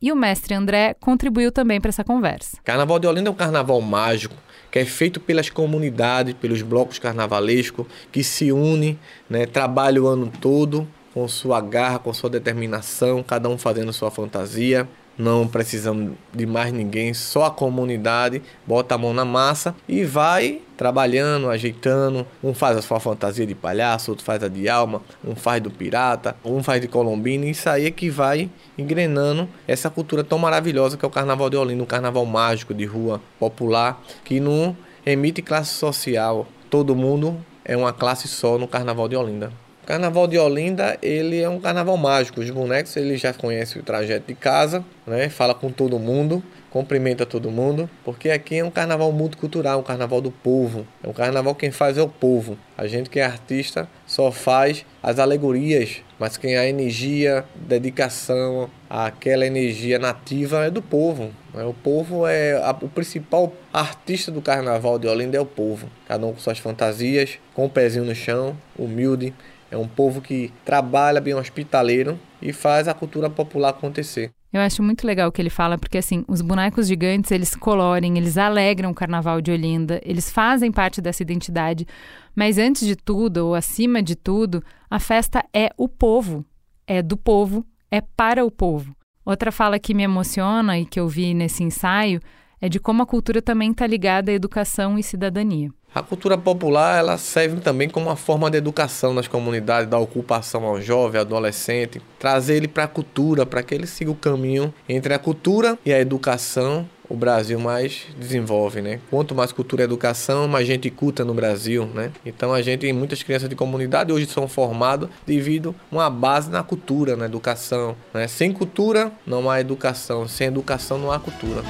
E o mestre André contribuiu também para essa conversa. Carnaval de Olinda é um carnaval mágico que é feito pelas comunidades, pelos blocos carnavalescos, que se unem, né, trabalham o ano todo com sua garra, com sua determinação, cada um fazendo sua fantasia não precisamos de mais ninguém, só a comunidade bota a mão na massa e vai trabalhando, ajeitando. Um faz a sua fantasia de palhaço, outro faz a de alma, um faz do pirata, um faz de colombina. E isso aí é que vai engrenando essa cultura tão maravilhosa que é o Carnaval de Olinda, um carnaval mágico de rua popular que não emite classe social. Todo mundo é uma classe só no Carnaval de Olinda. Carnaval de Olinda, ele é um carnaval mágico. Os bonecos, ele já conhece o trajeto de casa, né? Fala com todo mundo, cumprimenta todo mundo, porque aqui é um carnaval multicultural, um carnaval do povo. É um carnaval quem faz é o povo. A gente que é artista só faz as alegorias, mas quem a energia, dedicação, aquela energia nativa é do povo. Né? O povo é a, o principal artista do carnaval de Olinda é o povo. Cada um com suas fantasias, com o pezinho no chão, humilde é um povo que trabalha bem hospitaleiro e faz a cultura popular acontecer. Eu acho muito legal o que ele fala, porque assim, os bonecos gigantes, eles colorem, eles alegram o carnaval de Olinda, eles fazem parte dessa identidade, mas antes de tudo, ou acima de tudo, a festa é o povo, é do povo, é para o povo. Outra fala que me emociona e que eu vi nesse ensaio é de como a cultura também está ligada à educação e cidadania. A cultura popular ela serve também como uma forma de educação nas comunidades, da ocupação ao jovem, adolescente, trazer ele para a cultura, para que ele siga o caminho entre a cultura e a educação. O Brasil mais desenvolve, né? Quanto mais cultura e educação, mais gente culta no Brasil, né? Então a gente, muitas crianças de comunidade hoje são formadas devido a uma base na cultura, na educação. Né? Sem cultura não há educação, sem educação não há cultura.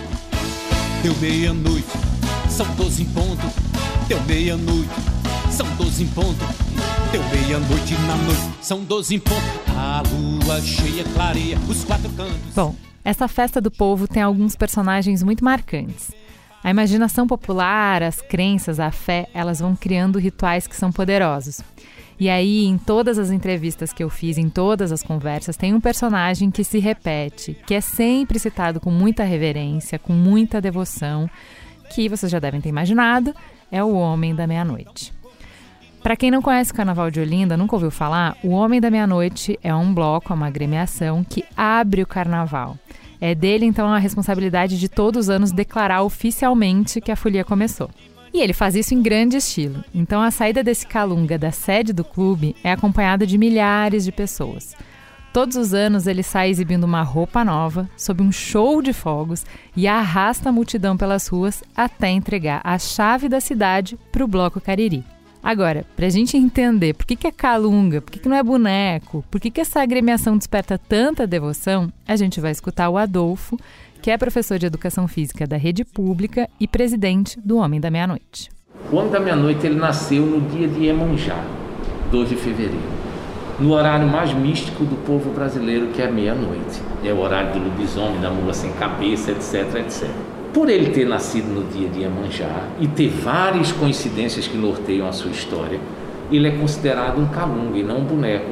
Deu meia-noite, são doze em ponto. Deu meia-noite, são doze em ponto. Deu meia-noite na noite, são doze em ponto. A lua cheia clareia os quatro cantos. Bom, essa festa do povo tem alguns personagens muito marcantes. A imaginação popular, as crenças, a fé, elas vão criando rituais que são poderosos. E aí, em todas as entrevistas que eu fiz, em todas as conversas, tem um personagem que se repete, que é sempre citado com muita reverência, com muita devoção, que vocês já devem ter imaginado, é o Homem da Meia-Noite. Para quem não conhece o Carnaval de Olinda, nunca ouviu falar, o Homem da Meia-Noite é um bloco, é uma agremiação que abre o carnaval. É dele, então, a responsabilidade de todos os anos declarar oficialmente que a folia começou. E ele faz isso em grande estilo. Então a saída desse calunga da sede do clube é acompanhada de milhares de pessoas. Todos os anos ele sai exibindo uma roupa nova, sob um show de fogos e arrasta a multidão pelas ruas até entregar a chave da cidade para o Bloco Cariri. Agora, para a gente entender por que, que é calunga, por que, que não é boneco, por que, que essa agremiação desperta tanta devoção, a gente vai escutar o Adolfo, que é professor de Educação Física da Rede Pública e presidente do Homem da Meia-Noite. O Homem da Meia-Noite ele nasceu no dia de Iemanjá, 2 de fevereiro, no horário mais místico do povo brasileiro, que é meia-noite. É o horário do lobisomem, da mula sem cabeça, etc, etc. Por ele ter nascido no dia de Iemanjá e ter várias coincidências que norteiam a sua história, ele é considerado um calunga e não um boneco.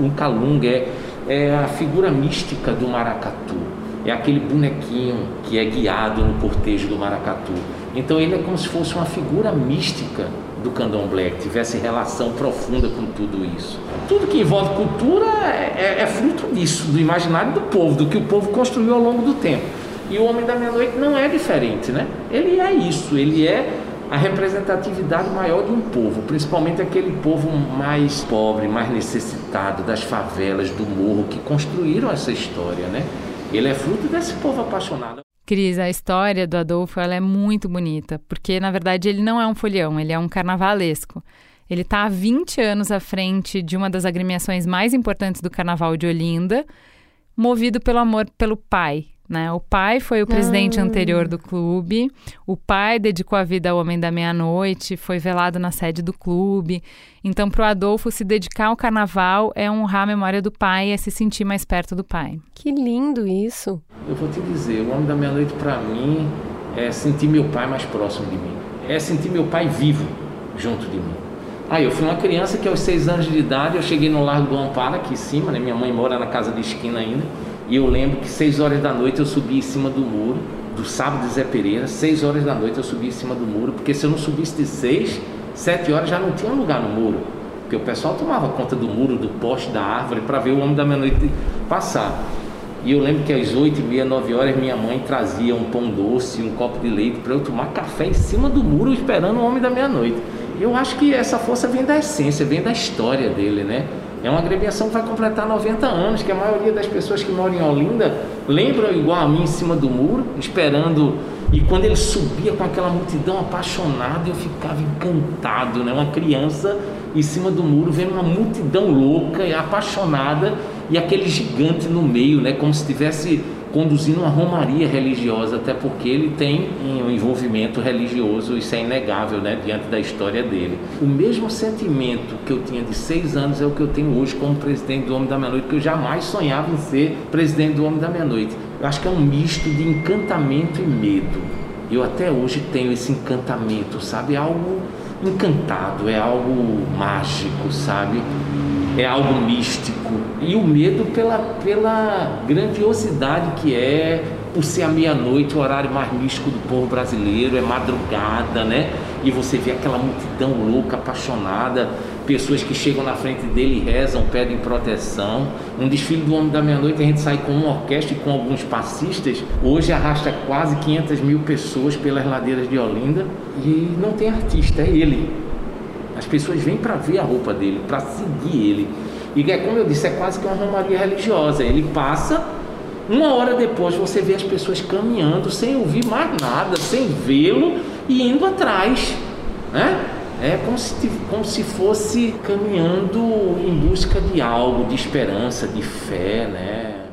Um calunga é, é a figura mística do maracatu é aquele bonequinho que é guiado no cortejo do maracatu. Então ele é como se fosse uma figura mística do candomblé, que tivesse relação profunda com tudo isso. Tudo que envolve cultura é, é, é fruto disso, do imaginário do povo, do que o povo construiu ao longo do tempo. E o Homem da Meia-Noite não é diferente, né? Ele é isso, ele é a representatividade maior de um povo, principalmente aquele povo mais pobre, mais necessitado, das favelas, do morro, que construíram essa história, né? Ele é fruto desse povo apaixonado. Cris, a história do Adolfo ela é muito bonita, porque na verdade ele não é um folião, ele é um carnavalesco. Ele está há 20 anos à frente de uma das agremiações mais importantes do carnaval de Olinda, movido pelo amor pelo pai, Né? O pai foi o presidente Ah. anterior do clube, o pai dedicou a vida ao Homem da Meia-Noite, foi velado na sede do clube. Então, para o Adolfo, se dedicar ao carnaval é honrar a memória do pai e é se sentir mais perto do pai. Que lindo isso. Eu vou te dizer, o Homem da Meia-Noite para mim é sentir meu pai mais próximo de mim. É sentir meu pai vivo junto de mim. Aí eu fui uma criança que aos seis anos de idade eu cheguei no Largo do Amparo aqui em cima, né? Minha mãe mora na casa de esquina ainda. E eu lembro que seis horas da noite eu subi em cima do muro, do sábado de Zé Pereira, seis horas da noite eu subi em cima do muro, porque se eu não subisse de seis, sete horas já não tinha lugar no muro. Porque o pessoal tomava conta do muro, do poste, da árvore, para ver o Homem da Meia-Noite passar. E eu lembro que às oito e meia, nove horas, minha mãe trazia um pão doce, um copo de leite para eu tomar café em cima do muro esperando o Homem da Meia-Noite. Eu acho que essa força vem da essência, vem da história dele, né? É uma agremiação que vai completar 90 anos, que a maioria das pessoas que moram em Olinda lembram igual a mim em cima do muro, esperando. E quando ele subia com aquela multidão apaixonada, eu ficava encantado, né? Uma criança em cima do muro vendo uma multidão louca e apaixonada e aquele gigante no meio, né? Como se estivesse conduzindo uma romaria religiosa, até porque ele tem um envolvimento religioso, isso é inegável, né? Diante da história dele. O mesmo sentimento que eu tinha de seis anos é o que eu tenho hoje como presidente do Homem da Meia-Noite, que eu jamais sonhava em ser presidente do Homem da Meia-Noite. Eu acho que é um misto de encantamento e medo. Eu até hoje tenho esse encantamento, sabe? É algo encantado, é algo mágico, sabe? É algo místico. E o medo pela, pela grandiosidade que é por ser a meia-noite, o horário mais místico do povo brasileiro, é madrugada, né? E você vê aquela multidão louca, apaixonada, pessoas que chegam na frente dele rezam, pedem proteção. Um desfile do Homem da Meia-Noite, a gente sai com uma orquestra e com alguns passistas. Hoje arrasta quase 500 mil pessoas pelas ladeiras de Olinda e não tem artista, é ele. As pessoas vêm para ver a roupa dele, para seguir ele. E é como eu disse, é quase que uma romaria religiosa. Ele passa, uma hora depois você vê as pessoas caminhando sem ouvir mais nada, sem vê-lo e indo atrás. Né? É como se, como se fosse caminhando em busca de algo, de esperança, de fé, né?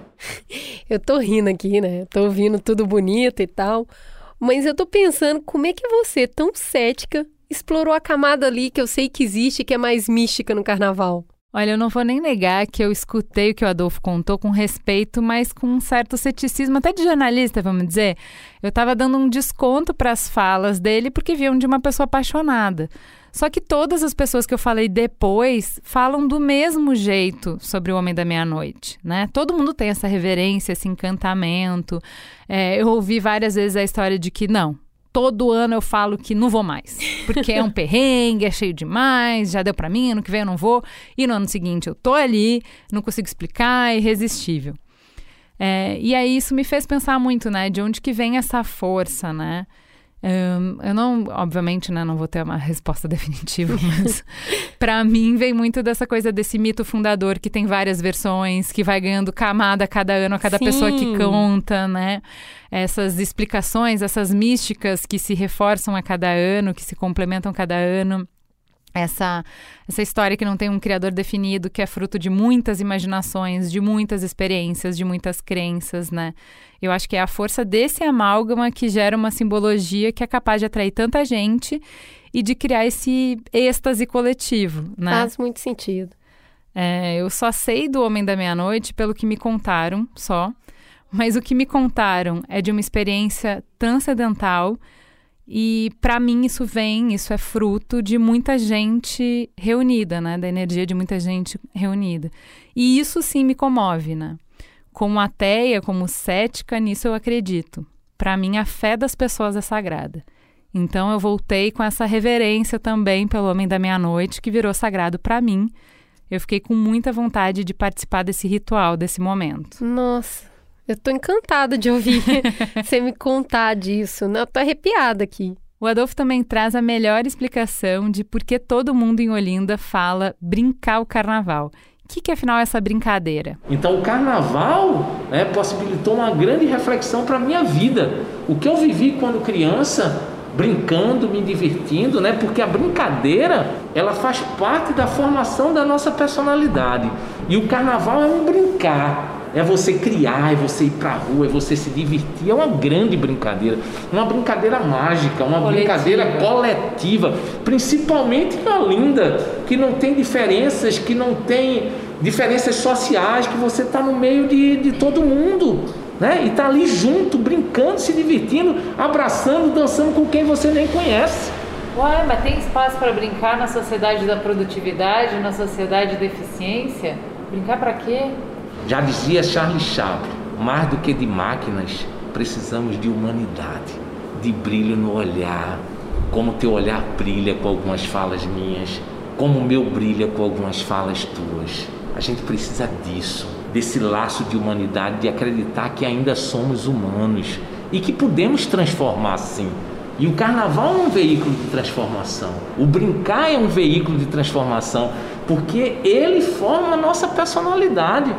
Eu tô rindo aqui, né? Tô ouvindo tudo bonito e tal. Mas eu tô pensando como é que você, tão cética, explorou a camada ali que eu sei que existe, que é mais mística no carnaval. Olha, eu não vou nem negar que eu escutei o que o Adolfo contou com respeito, mas com um certo ceticismo, até de jornalista, vamos dizer. Eu estava dando um desconto para as falas dele porque viam de uma pessoa apaixonada. Só que todas as pessoas que eu falei depois falam do mesmo jeito sobre o Homem da Meia-Noite, né? Todo mundo tem essa reverência, esse encantamento. É, eu ouvi várias vezes a história de que não, todo ano eu falo que não vou mais. Porque é um perrengue, é cheio demais, já deu pra mim, ano que vem eu não vou. E no ano seguinte eu tô ali, não consigo explicar, é irresistível. É, e aí isso me fez pensar muito, né? De onde que vem essa força, né? Eu não, obviamente, né, não vou ter uma resposta definitiva, mas para mim vem muito dessa coisa desse mito fundador que tem várias versões, que vai ganhando camada a cada ano, a cada Sim. pessoa que conta, né? Essas explicações, essas místicas que se reforçam a cada ano, que se complementam a cada ano essa, essa história que não tem um criador definido, que é fruto de muitas imaginações, de muitas experiências, de muitas crenças, né? Eu acho que é a força desse amálgama que gera uma simbologia que é capaz de atrair tanta gente e de criar esse êxtase coletivo, né? Faz muito sentido. É, eu só sei do Homem da Meia-Noite pelo que me contaram, só. Mas o que me contaram é de uma experiência transcendental e para mim isso vem, isso é fruto de muita gente reunida, né? Da energia de muita gente reunida. E isso sim me comove, né? Como ateia, como cética, nisso eu acredito. Para mim a fé das pessoas é sagrada. Então eu voltei com essa reverência também pelo Homem da Meia-Noite, que virou sagrado para mim. Eu fiquei com muita vontade de participar desse ritual, desse momento. Nossa, eu tô encantada de ouvir você me contar disso. né? Eu tô arrepiada aqui. O Adolfo também traz a melhor explicação de por que todo mundo em Olinda fala brincar o carnaval. O que, que afinal é essa brincadeira? Então o carnaval né, possibilitou uma grande reflexão para a minha vida. O que eu vivi quando criança, brincando, me divertindo, né? Porque a brincadeira, ela faz parte da formação da nossa personalidade. E o carnaval é um brincar. É você criar, é você ir pra rua, é você se divertir. É uma grande brincadeira. Uma brincadeira mágica, uma Coletiva. brincadeira coletiva. Principalmente em Olinda, que não tem diferenças, que não tem diferenças sociais, que você está no meio de, de todo mundo. Né? E tá ali junto, brincando, se divertindo, abraçando, dançando com quem você nem conhece. Ué, mas tem espaço para brincar na sociedade da produtividade, na sociedade da eficiência? Brincar para quê? Já dizia Charles Chaplin, mais do que de máquinas, precisamos de humanidade, de brilho no olhar, como teu olhar brilha com algumas falas minhas, como o meu brilha com algumas falas tuas. A gente precisa disso, desse laço de humanidade, de acreditar que ainda somos humanos e que podemos transformar sim. E o carnaval é um veículo de transformação. O brincar é um veículo de transformação, porque ele forma a nossa personalidade.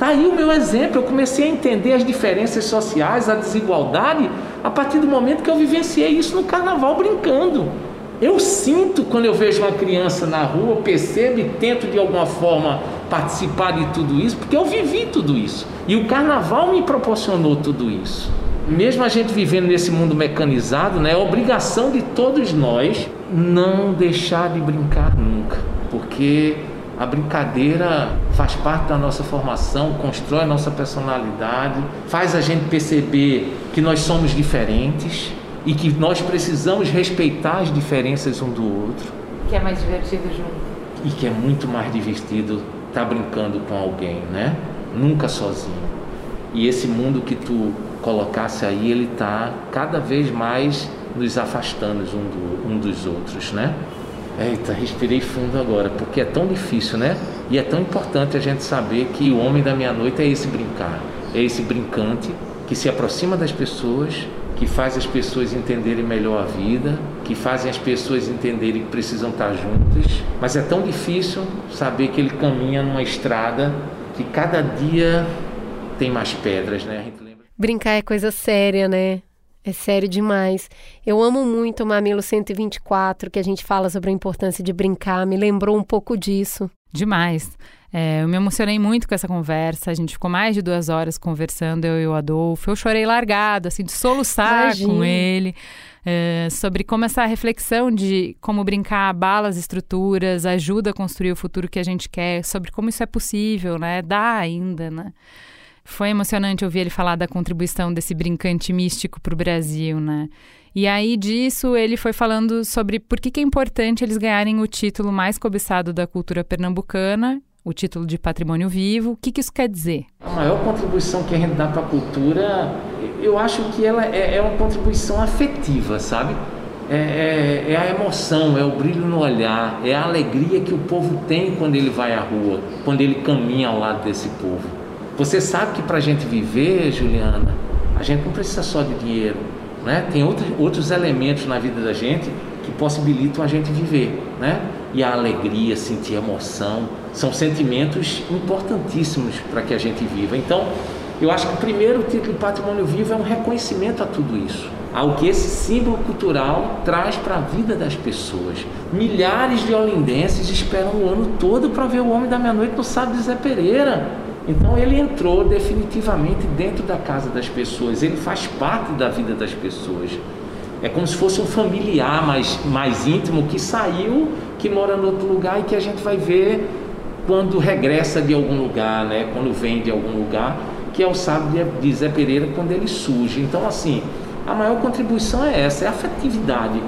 Tá aí o meu exemplo. Eu comecei a entender as diferenças sociais, a desigualdade, a partir do momento que eu vivenciei isso no carnaval brincando. Eu sinto quando eu vejo uma criança na rua, eu percebo e tento de alguma forma participar de tudo isso, porque eu vivi tudo isso. E o carnaval me proporcionou tudo isso. Mesmo a gente vivendo nesse mundo mecanizado, né, é obrigação de todos nós não deixar de brincar nunca, porque a brincadeira faz parte da nossa formação, constrói a nossa personalidade, faz a gente perceber que nós somos diferentes e que nós precisamos respeitar as diferenças um do outro Que é mais divertido junto. e que é muito mais divertido estar brincando com alguém, né? Nunca sozinho. E esse mundo que tu colocasse aí, ele está cada vez mais nos afastando um, do- um dos outros, né? Eita, respirei fundo agora, porque é tão difícil, né? E é tão importante a gente saber que o homem da meia-noite é esse brincar, é esse brincante que se aproxima das pessoas, que faz as pessoas entenderem melhor a vida, que fazem as pessoas entenderem que precisam estar juntas. Mas é tão difícil saber que ele caminha numa estrada que cada dia tem mais pedras, né? Brincar é coisa séria, né? É sério demais. Eu amo muito o Mamilo 124, que a gente fala sobre a importância de brincar, me lembrou um pouco disso. Demais. É, eu me emocionei muito com essa conversa. A gente ficou mais de duas horas conversando, eu e o Adolfo. Eu chorei largado, assim, de soluçar Imagino. com ele. é, sobre como essa reflexão de como brincar abala as estruturas, ajuda a construir o futuro que a gente quer, sobre como isso é possível, né? Dá ainda, né? Foi emocionante ouvir ele falar da contribuição desse brincante místico para o Brasil, né? E aí disso ele foi falando sobre por que, que é importante eles ganharem o título mais cobiçado da cultura pernambucana, o título de patrimônio vivo. O que, que isso quer dizer? A maior contribuição que a gente dá para a cultura, eu acho que ela é, é uma contribuição afetiva, sabe? É, é- é a emoção, é o brilho no olhar, é a alegria que o povo tem quando ele vai à rua, quando ele caminha ao lado desse povo. Você sabe que para a gente viver, Juliana, a gente não precisa só de dinheiro, né? Tem outros, outros elementos na vida da gente que possibilitam a gente viver, né? E a alegria, sentir emoção, são sentimentos importantíssimos para que a gente viva. Então, eu acho que o primeiro título de Patrimônio Vivo é um reconhecimento a tudo isso, ao que esse símbolo cultural traz para a vida das pessoas. Milhares de olindenses esperam o ano todo para ver o Homem da Meia-Noite no sábado de Zé Pereira. Então ele entrou definitivamente dentro da casa das pessoas, ele faz parte da vida das pessoas. É como se fosse um familiar mais, mais íntimo que saiu, que mora em outro lugar e que a gente vai ver quando regressa de algum lugar, né? quando vem de algum lugar, que é o sábado de- Zé Pereira, quando ele surge. Então, assim, a maior contribuição é essa, é a afetividade,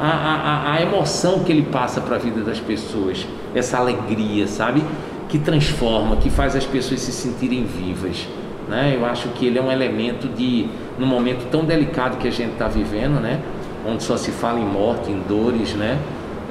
a, a- a emoção que ele passa para a vida das pessoas, essa alegria, sabe? Que transforma, que faz as pessoas se sentirem vivas. Né? Eu acho que ele é um elemento de, num momento tão delicado que a gente está vivendo, né? onde só se fala em morte, em dores, né?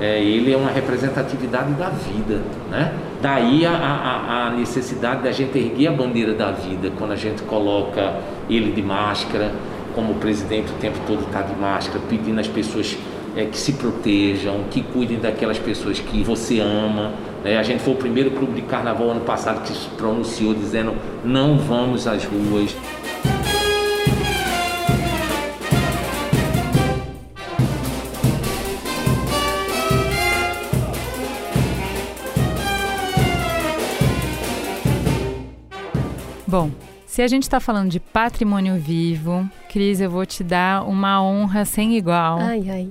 É, ele é uma representatividade da vida, né? Daí a, a, a necessidade da gente erguer a bandeira da vida quando a gente coloca ele de máscara, como o presidente o tempo todo está de máscara, pedindo às pessoas é, que se protejam, que cuidem daquelas pessoas que você ama. Né? A gente foi o primeiro clube de carnaval ano passado que se pronunciou dizendo não vamos às ruas. Bom, se a gente está falando de patrimônio vivo, Cris, eu vou te dar uma honra sem igual. Ai, ai.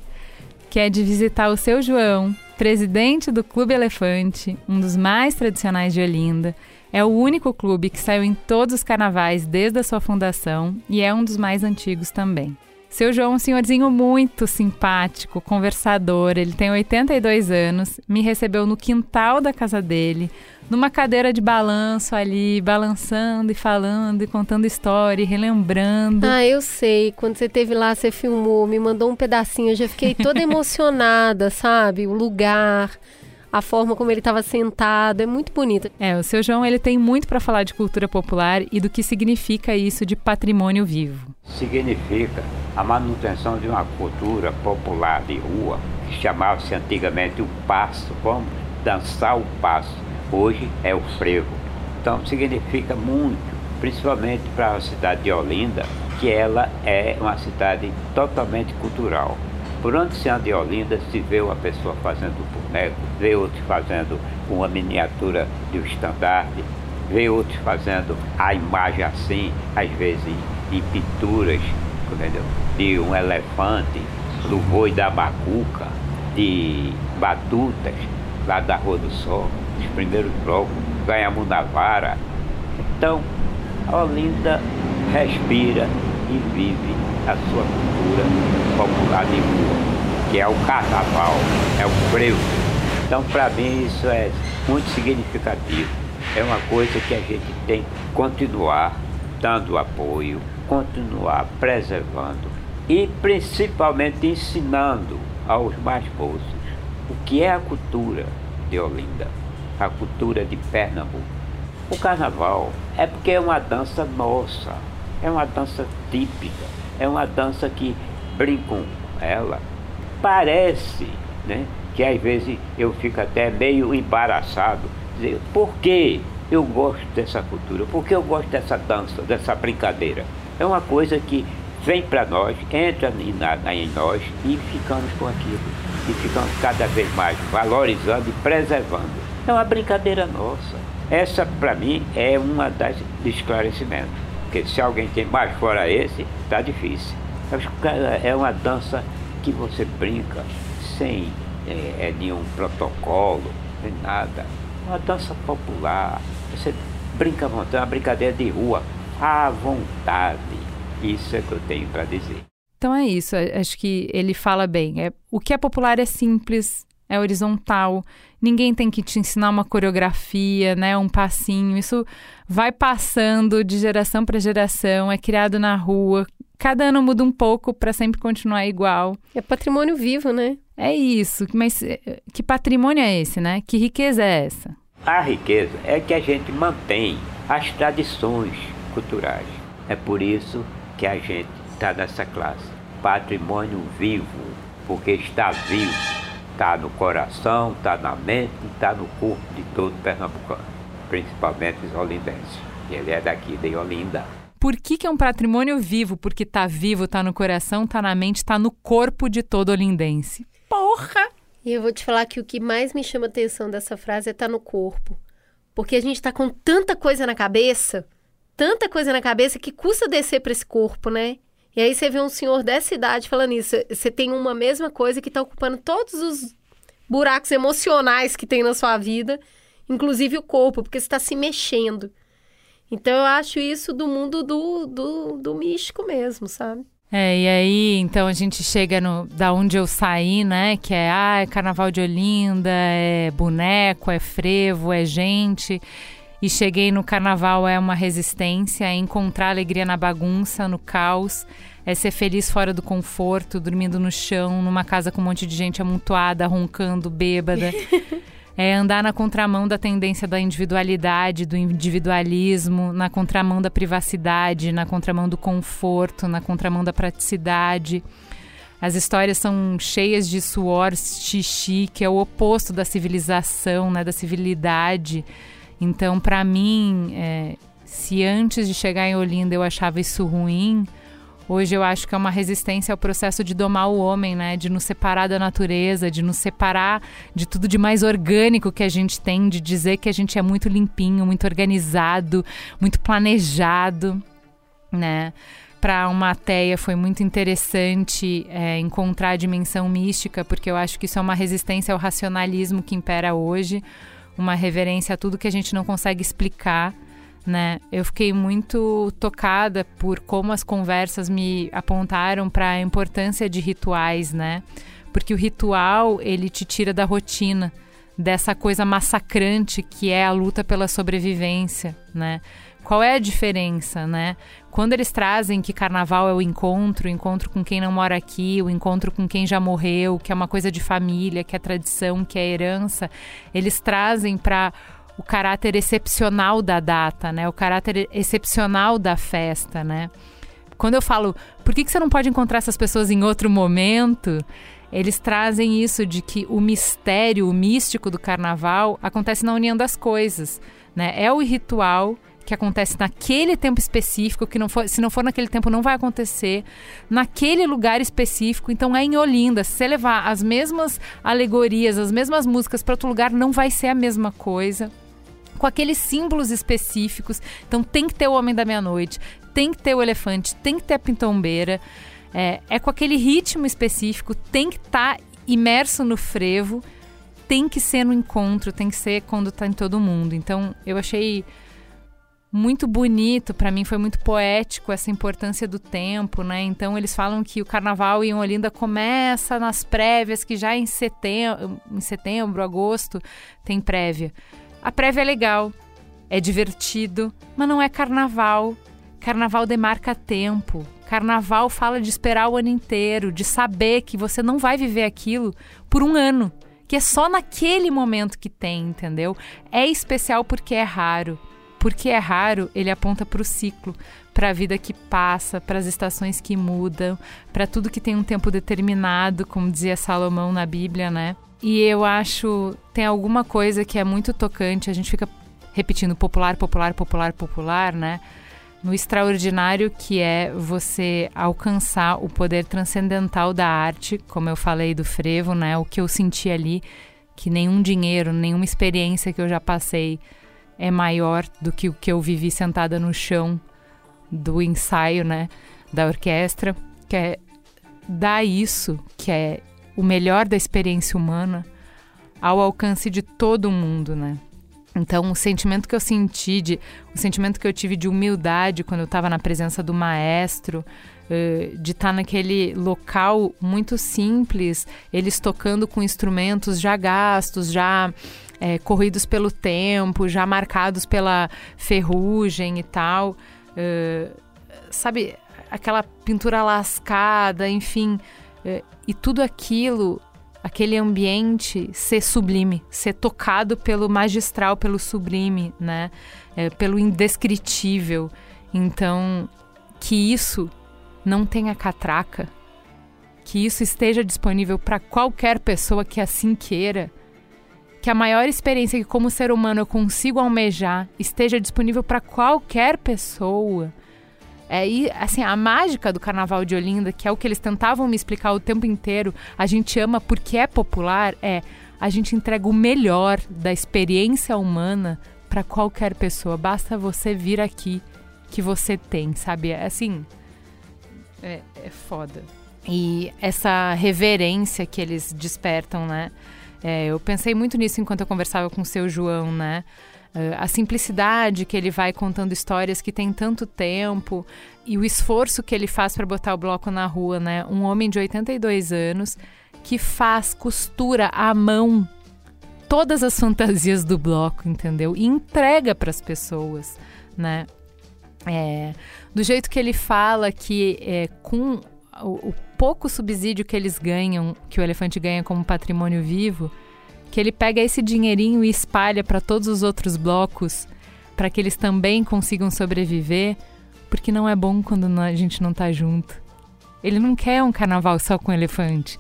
Que é de visitar o seu João, presidente do Clube Elefante, um dos mais tradicionais de Olinda. É o único clube que saiu em todos os carnavais desde a sua fundação e é um dos mais antigos também. Seu João é um senhorzinho muito simpático, conversador. Ele tem 82 anos, me recebeu no quintal da casa dele, numa cadeira de balanço ali, balançando e falando e contando história e relembrando. Ah, eu sei. Quando você teve lá, você filmou, me mandou um pedacinho. Eu já fiquei toda emocionada, sabe? O lugar, a forma como ele estava sentado, é muito bonito. É, o seu João ele tem muito para falar de cultura popular e do que significa isso de patrimônio vivo. Significa a manutenção de uma cultura popular de rua que chamava-se antigamente o passo, como dançar o passo. Hoje é o frevo. Então significa muito, principalmente para a cidade de Olinda, que ela é uma cidade totalmente cultural. Por onde se anda em Olinda, se vê uma pessoa fazendo boneco, vê outro fazendo uma miniatura de um estandarte, vê outros fazendo a imagem assim, às vezes em pinturas, entendeu? de um elefante, do boi da bacuca, de batutas, lá da Rua do Sol, os primeiros blocos, ganhamos na vara. Então, Olinda respira e vive a sua cultura popular de rua, que é o carnaval, é o frevo. Então, para mim, isso é muito significativo. É uma coisa que a gente tem que continuar dando apoio, continuar preservando e principalmente ensinando aos mais moços o que é a cultura de Olinda, a cultura de Pernambuco. O carnaval é porque é uma dança nossa, é uma dança típica, é uma dança que brincam ela. Parece né, que às vezes eu fico até meio embaraçado, dizer, por que eu gosto dessa cultura, por que eu gosto dessa dança, dessa brincadeira? É uma coisa que vem para nós, entra em, em nós e ficamos com aquilo. E ficamos cada vez mais valorizando e preservando. É uma brincadeira nossa. Essa, para mim, é uma das esclarecimentos. Porque se alguém tem mais fora esse, está difícil. É uma dança que você brinca sem é, é, nenhum protocolo, sem nada. Uma dança popular. Você brinca à vontade, uma brincadeira de rua, à vontade. Isso é que eu tenho para dizer. Então é isso, acho que ele fala bem. É, o que é popular é simples, é horizontal. Ninguém tem que te ensinar uma coreografia, né, um passinho. Isso vai passando de geração para geração, é criado na rua. Cada ano muda um pouco para sempre continuar igual. É patrimônio vivo, né? É isso. Mas eh, que patrimônio é esse, né? Que riqueza é essa? A riqueza é que a gente mantém as tradições culturais. É por isso que a gente está nessa classe. Patrimônio vivo, porque está vivo, está no coração, está na mente, está no corpo de todo pernambucano, principalmente os olindenses. Ele é daqui de Olinda. Por que, que é um patrimônio vivo? Porque está vivo, está no coração, está na mente, está no corpo de todo olindense. Porra! E eu vou te falar que o que mais me chama atenção dessa frase é estar tá no corpo. Porque a gente está com tanta coisa na cabeça tanta coisa na cabeça que custa descer para esse corpo, né? E aí você vê um senhor dessa idade falando isso. Você tem uma mesma coisa que está ocupando todos os buracos emocionais que tem na sua vida, inclusive o corpo, porque você está se mexendo. Então eu acho isso do mundo do, do, do místico mesmo, sabe? É, e aí, então a gente chega no da onde eu saí, né? Que é, ah, é carnaval de Olinda, é boneco, é frevo, é gente e cheguei no carnaval é uma resistência, é encontrar alegria na bagunça, no caos, é ser feliz fora do conforto, dormindo no chão, numa casa com um monte de gente amontoada, roncando, bêbada. é andar na contramão da tendência da individualidade, do individualismo, na contramão da privacidade, na contramão do conforto, na contramão da praticidade. As histórias são cheias de suor, xixi, que é o oposto da civilização, né, da civilidade. Então, para mim, é, se antes de chegar em Olinda eu achava isso ruim, Hoje eu acho que é uma resistência ao processo de domar o homem, né? De nos separar da natureza, de nos separar de tudo de mais orgânico que a gente tem, de dizer que a gente é muito limpinho, muito organizado, muito planejado, né? Para uma ateia foi muito interessante é, encontrar a dimensão mística, porque eu acho que isso é uma resistência ao racionalismo que impera hoje, uma reverência a tudo que a gente não consegue explicar né? Eu fiquei muito tocada por como as conversas me apontaram para a importância de rituais, né? Porque o ritual, ele te tira da rotina, dessa coisa massacrante que é a luta pela sobrevivência, né? Qual é a diferença, né? Quando eles trazem que carnaval é o encontro, o encontro com quem não mora aqui, o encontro com quem já morreu, que é uma coisa de família, que é tradição, que é herança, eles trazem para o caráter excepcional da data, né? O caráter excepcional da festa, né? Quando eu falo, por que, que você não pode encontrar essas pessoas em outro momento? Eles trazem isso de que o mistério, o místico do carnaval acontece na união das coisas, né? É o ritual que acontece naquele tempo específico, que não for, se não for naquele tempo não vai acontecer, naquele lugar específico. Então é em Olinda. Se você levar as mesmas alegorias, as mesmas músicas para outro lugar, não vai ser a mesma coisa com aqueles símbolos específicos. Então tem que ter o Homem da Meia-Noite, tem que ter o elefante, tem que ter a pintombeira. É, é com aquele ritmo específico, tem que estar tá imerso no frevo, tem que ser no encontro, tem que ser quando está em todo mundo. Então eu achei muito bonito, para mim foi muito poético essa importância do tempo, né? Então eles falam que o carnaval em Olinda começa nas prévias, que já em setembro, em setembro, agosto tem prévia. A prévia é legal, é divertido, mas não é carnaval. Carnaval demarca tempo. Carnaval fala de esperar o ano inteiro, de saber que você não vai viver aquilo por um ano, que é só naquele momento que tem, entendeu? É especial porque é raro. Porque é raro, ele aponta para o ciclo, para a vida que passa, para as estações que mudam, para tudo que tem um tempo determinado, como dizia Salomão na Bíblia, né? E eu acho tem alguma coisa que é muito tocante, a gente fica repetindo popular, popular, popular, popular, né? No extraordinário que é você alcançar o poder transcendental da arte, como eu falei do frevo, né? O que eu senti ali, que nenhum dinheiro, nenhuma experiência que eu já passei é maior do que o que eu vivi sentada no chão do ensaio, né? Da orquestra, que é dar isso, que é o melhor da experiência humana ao alcance de todo mundo, né? Então, o sentimento que eu senti, de, o sentimento que eu tive de humildade quando eu estava na presença do maestro, uh, de estar tá naquele local muito simples, eles tocando com instrumentos já gastos, já é, corridos pelo tempo, já marcados pela ferrugem e tal. Uh, sabe, aquela pintura lascada, enfim. Uh, e tudo aquilo, aquele ambiente ser sublime, ser tocado pelo magistral, pelo sublime, né? É, pelo indescritível. Então, que isso não tenha catraca, que isso esteja disponível para qualquer pessoa que assim queira, que a maior experiência que como ser humano eu consigo almejar esteja disponível para qualquer pessoa. É, e, assim, a mágica do Carnaval de Olinda, que é o que eles tentavam me explicar o tempo inteiro, a gente ama porque é popular, é a gente entrega o melhor da experiência humana para qualquer pessoa. Basta você vir aqui que você tem, sabe? É, assim, é, é foda. E essa reverência que eles despertam, né? É, eu pensei muito nisso enquanto eu conversava com o seu João, né? Uh, a simplicidade que ele vai contando histórias que tem tanto tempo e o esforço que ele faz para botar o bloco na rua, né? Um homem de 82 anos que faz, costura à mão todas as fantasias do bloco, entendeu? E entrega para as pessoas, né? É, do jeito que ele fala que é, com o, o pouco subsídio que eles ganham, que o elefante ganha como patrimônio vivo, que ele pega esse dinheirinho e espalha para todos os outros blocos, para que eles também consigam sobreviver, porque não é bom quando a gente não tá junto. Ele não quer um carnaval só com elefante,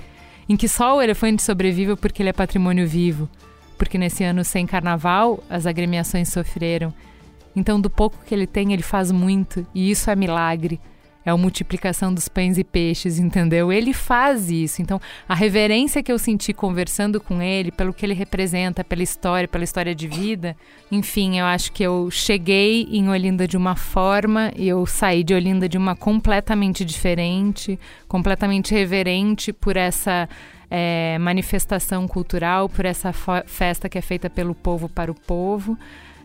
em que só o elefante sobrevive porque ele é patrimônio vivo, porque nesse ano sem carnaval as agremiações sofreram. Então, do pouco que ele tem, ele faz muito, e isso é milagre. É a multiplicação dos pães e peixes, entendeu? Ele faz isso. Então, a reverência que eu senti conversando com ele, pelo que ele representa, pela história, pela história de vida, enfim, eu acho que eu cheguei em Olinda de uma forma e eu saí de Olinda de uma completamente diferente, completamente reverente por essa é, manifestação cultural, por essa festa que é feita pelo povo para o povo.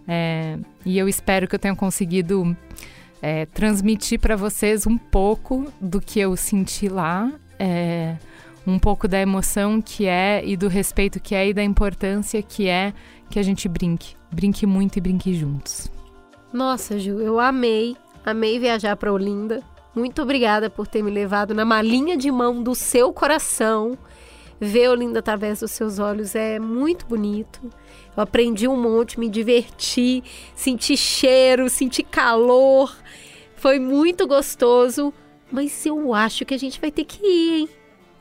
É, e eu espero que eu tenha conseguido é, transmitir para vocês um pouco do que eu senti lá, é, um pouco da emoção que é e do respeito que é e da importância que é que a gente brinque. Brinque muito e brinque juntos. Nossa, Ju, eu amei, amei viajar para Olinda. Muito obrigada por ter me levado na malinha de mão do seu coração. Ver Olinda através dos seus olhos é muito bonito. Eu aprendi um monte, me diverti, senti cheiro, senti calor. Foi muito gostoso, mas eu acho que a gente vai ter que ir, hein?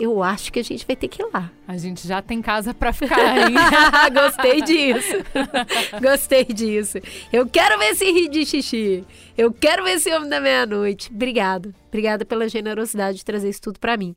Eu acho que a gente vai ter que ir lá. A gente já tem casa para ficar, hein? Gostei disso. Gostei disso. Eu quero ver esse rio de xixi. Eu quero ver esse homem da meia-noite. Obrigada. Obrigada pela generosidade de trazer isso tudo para mim.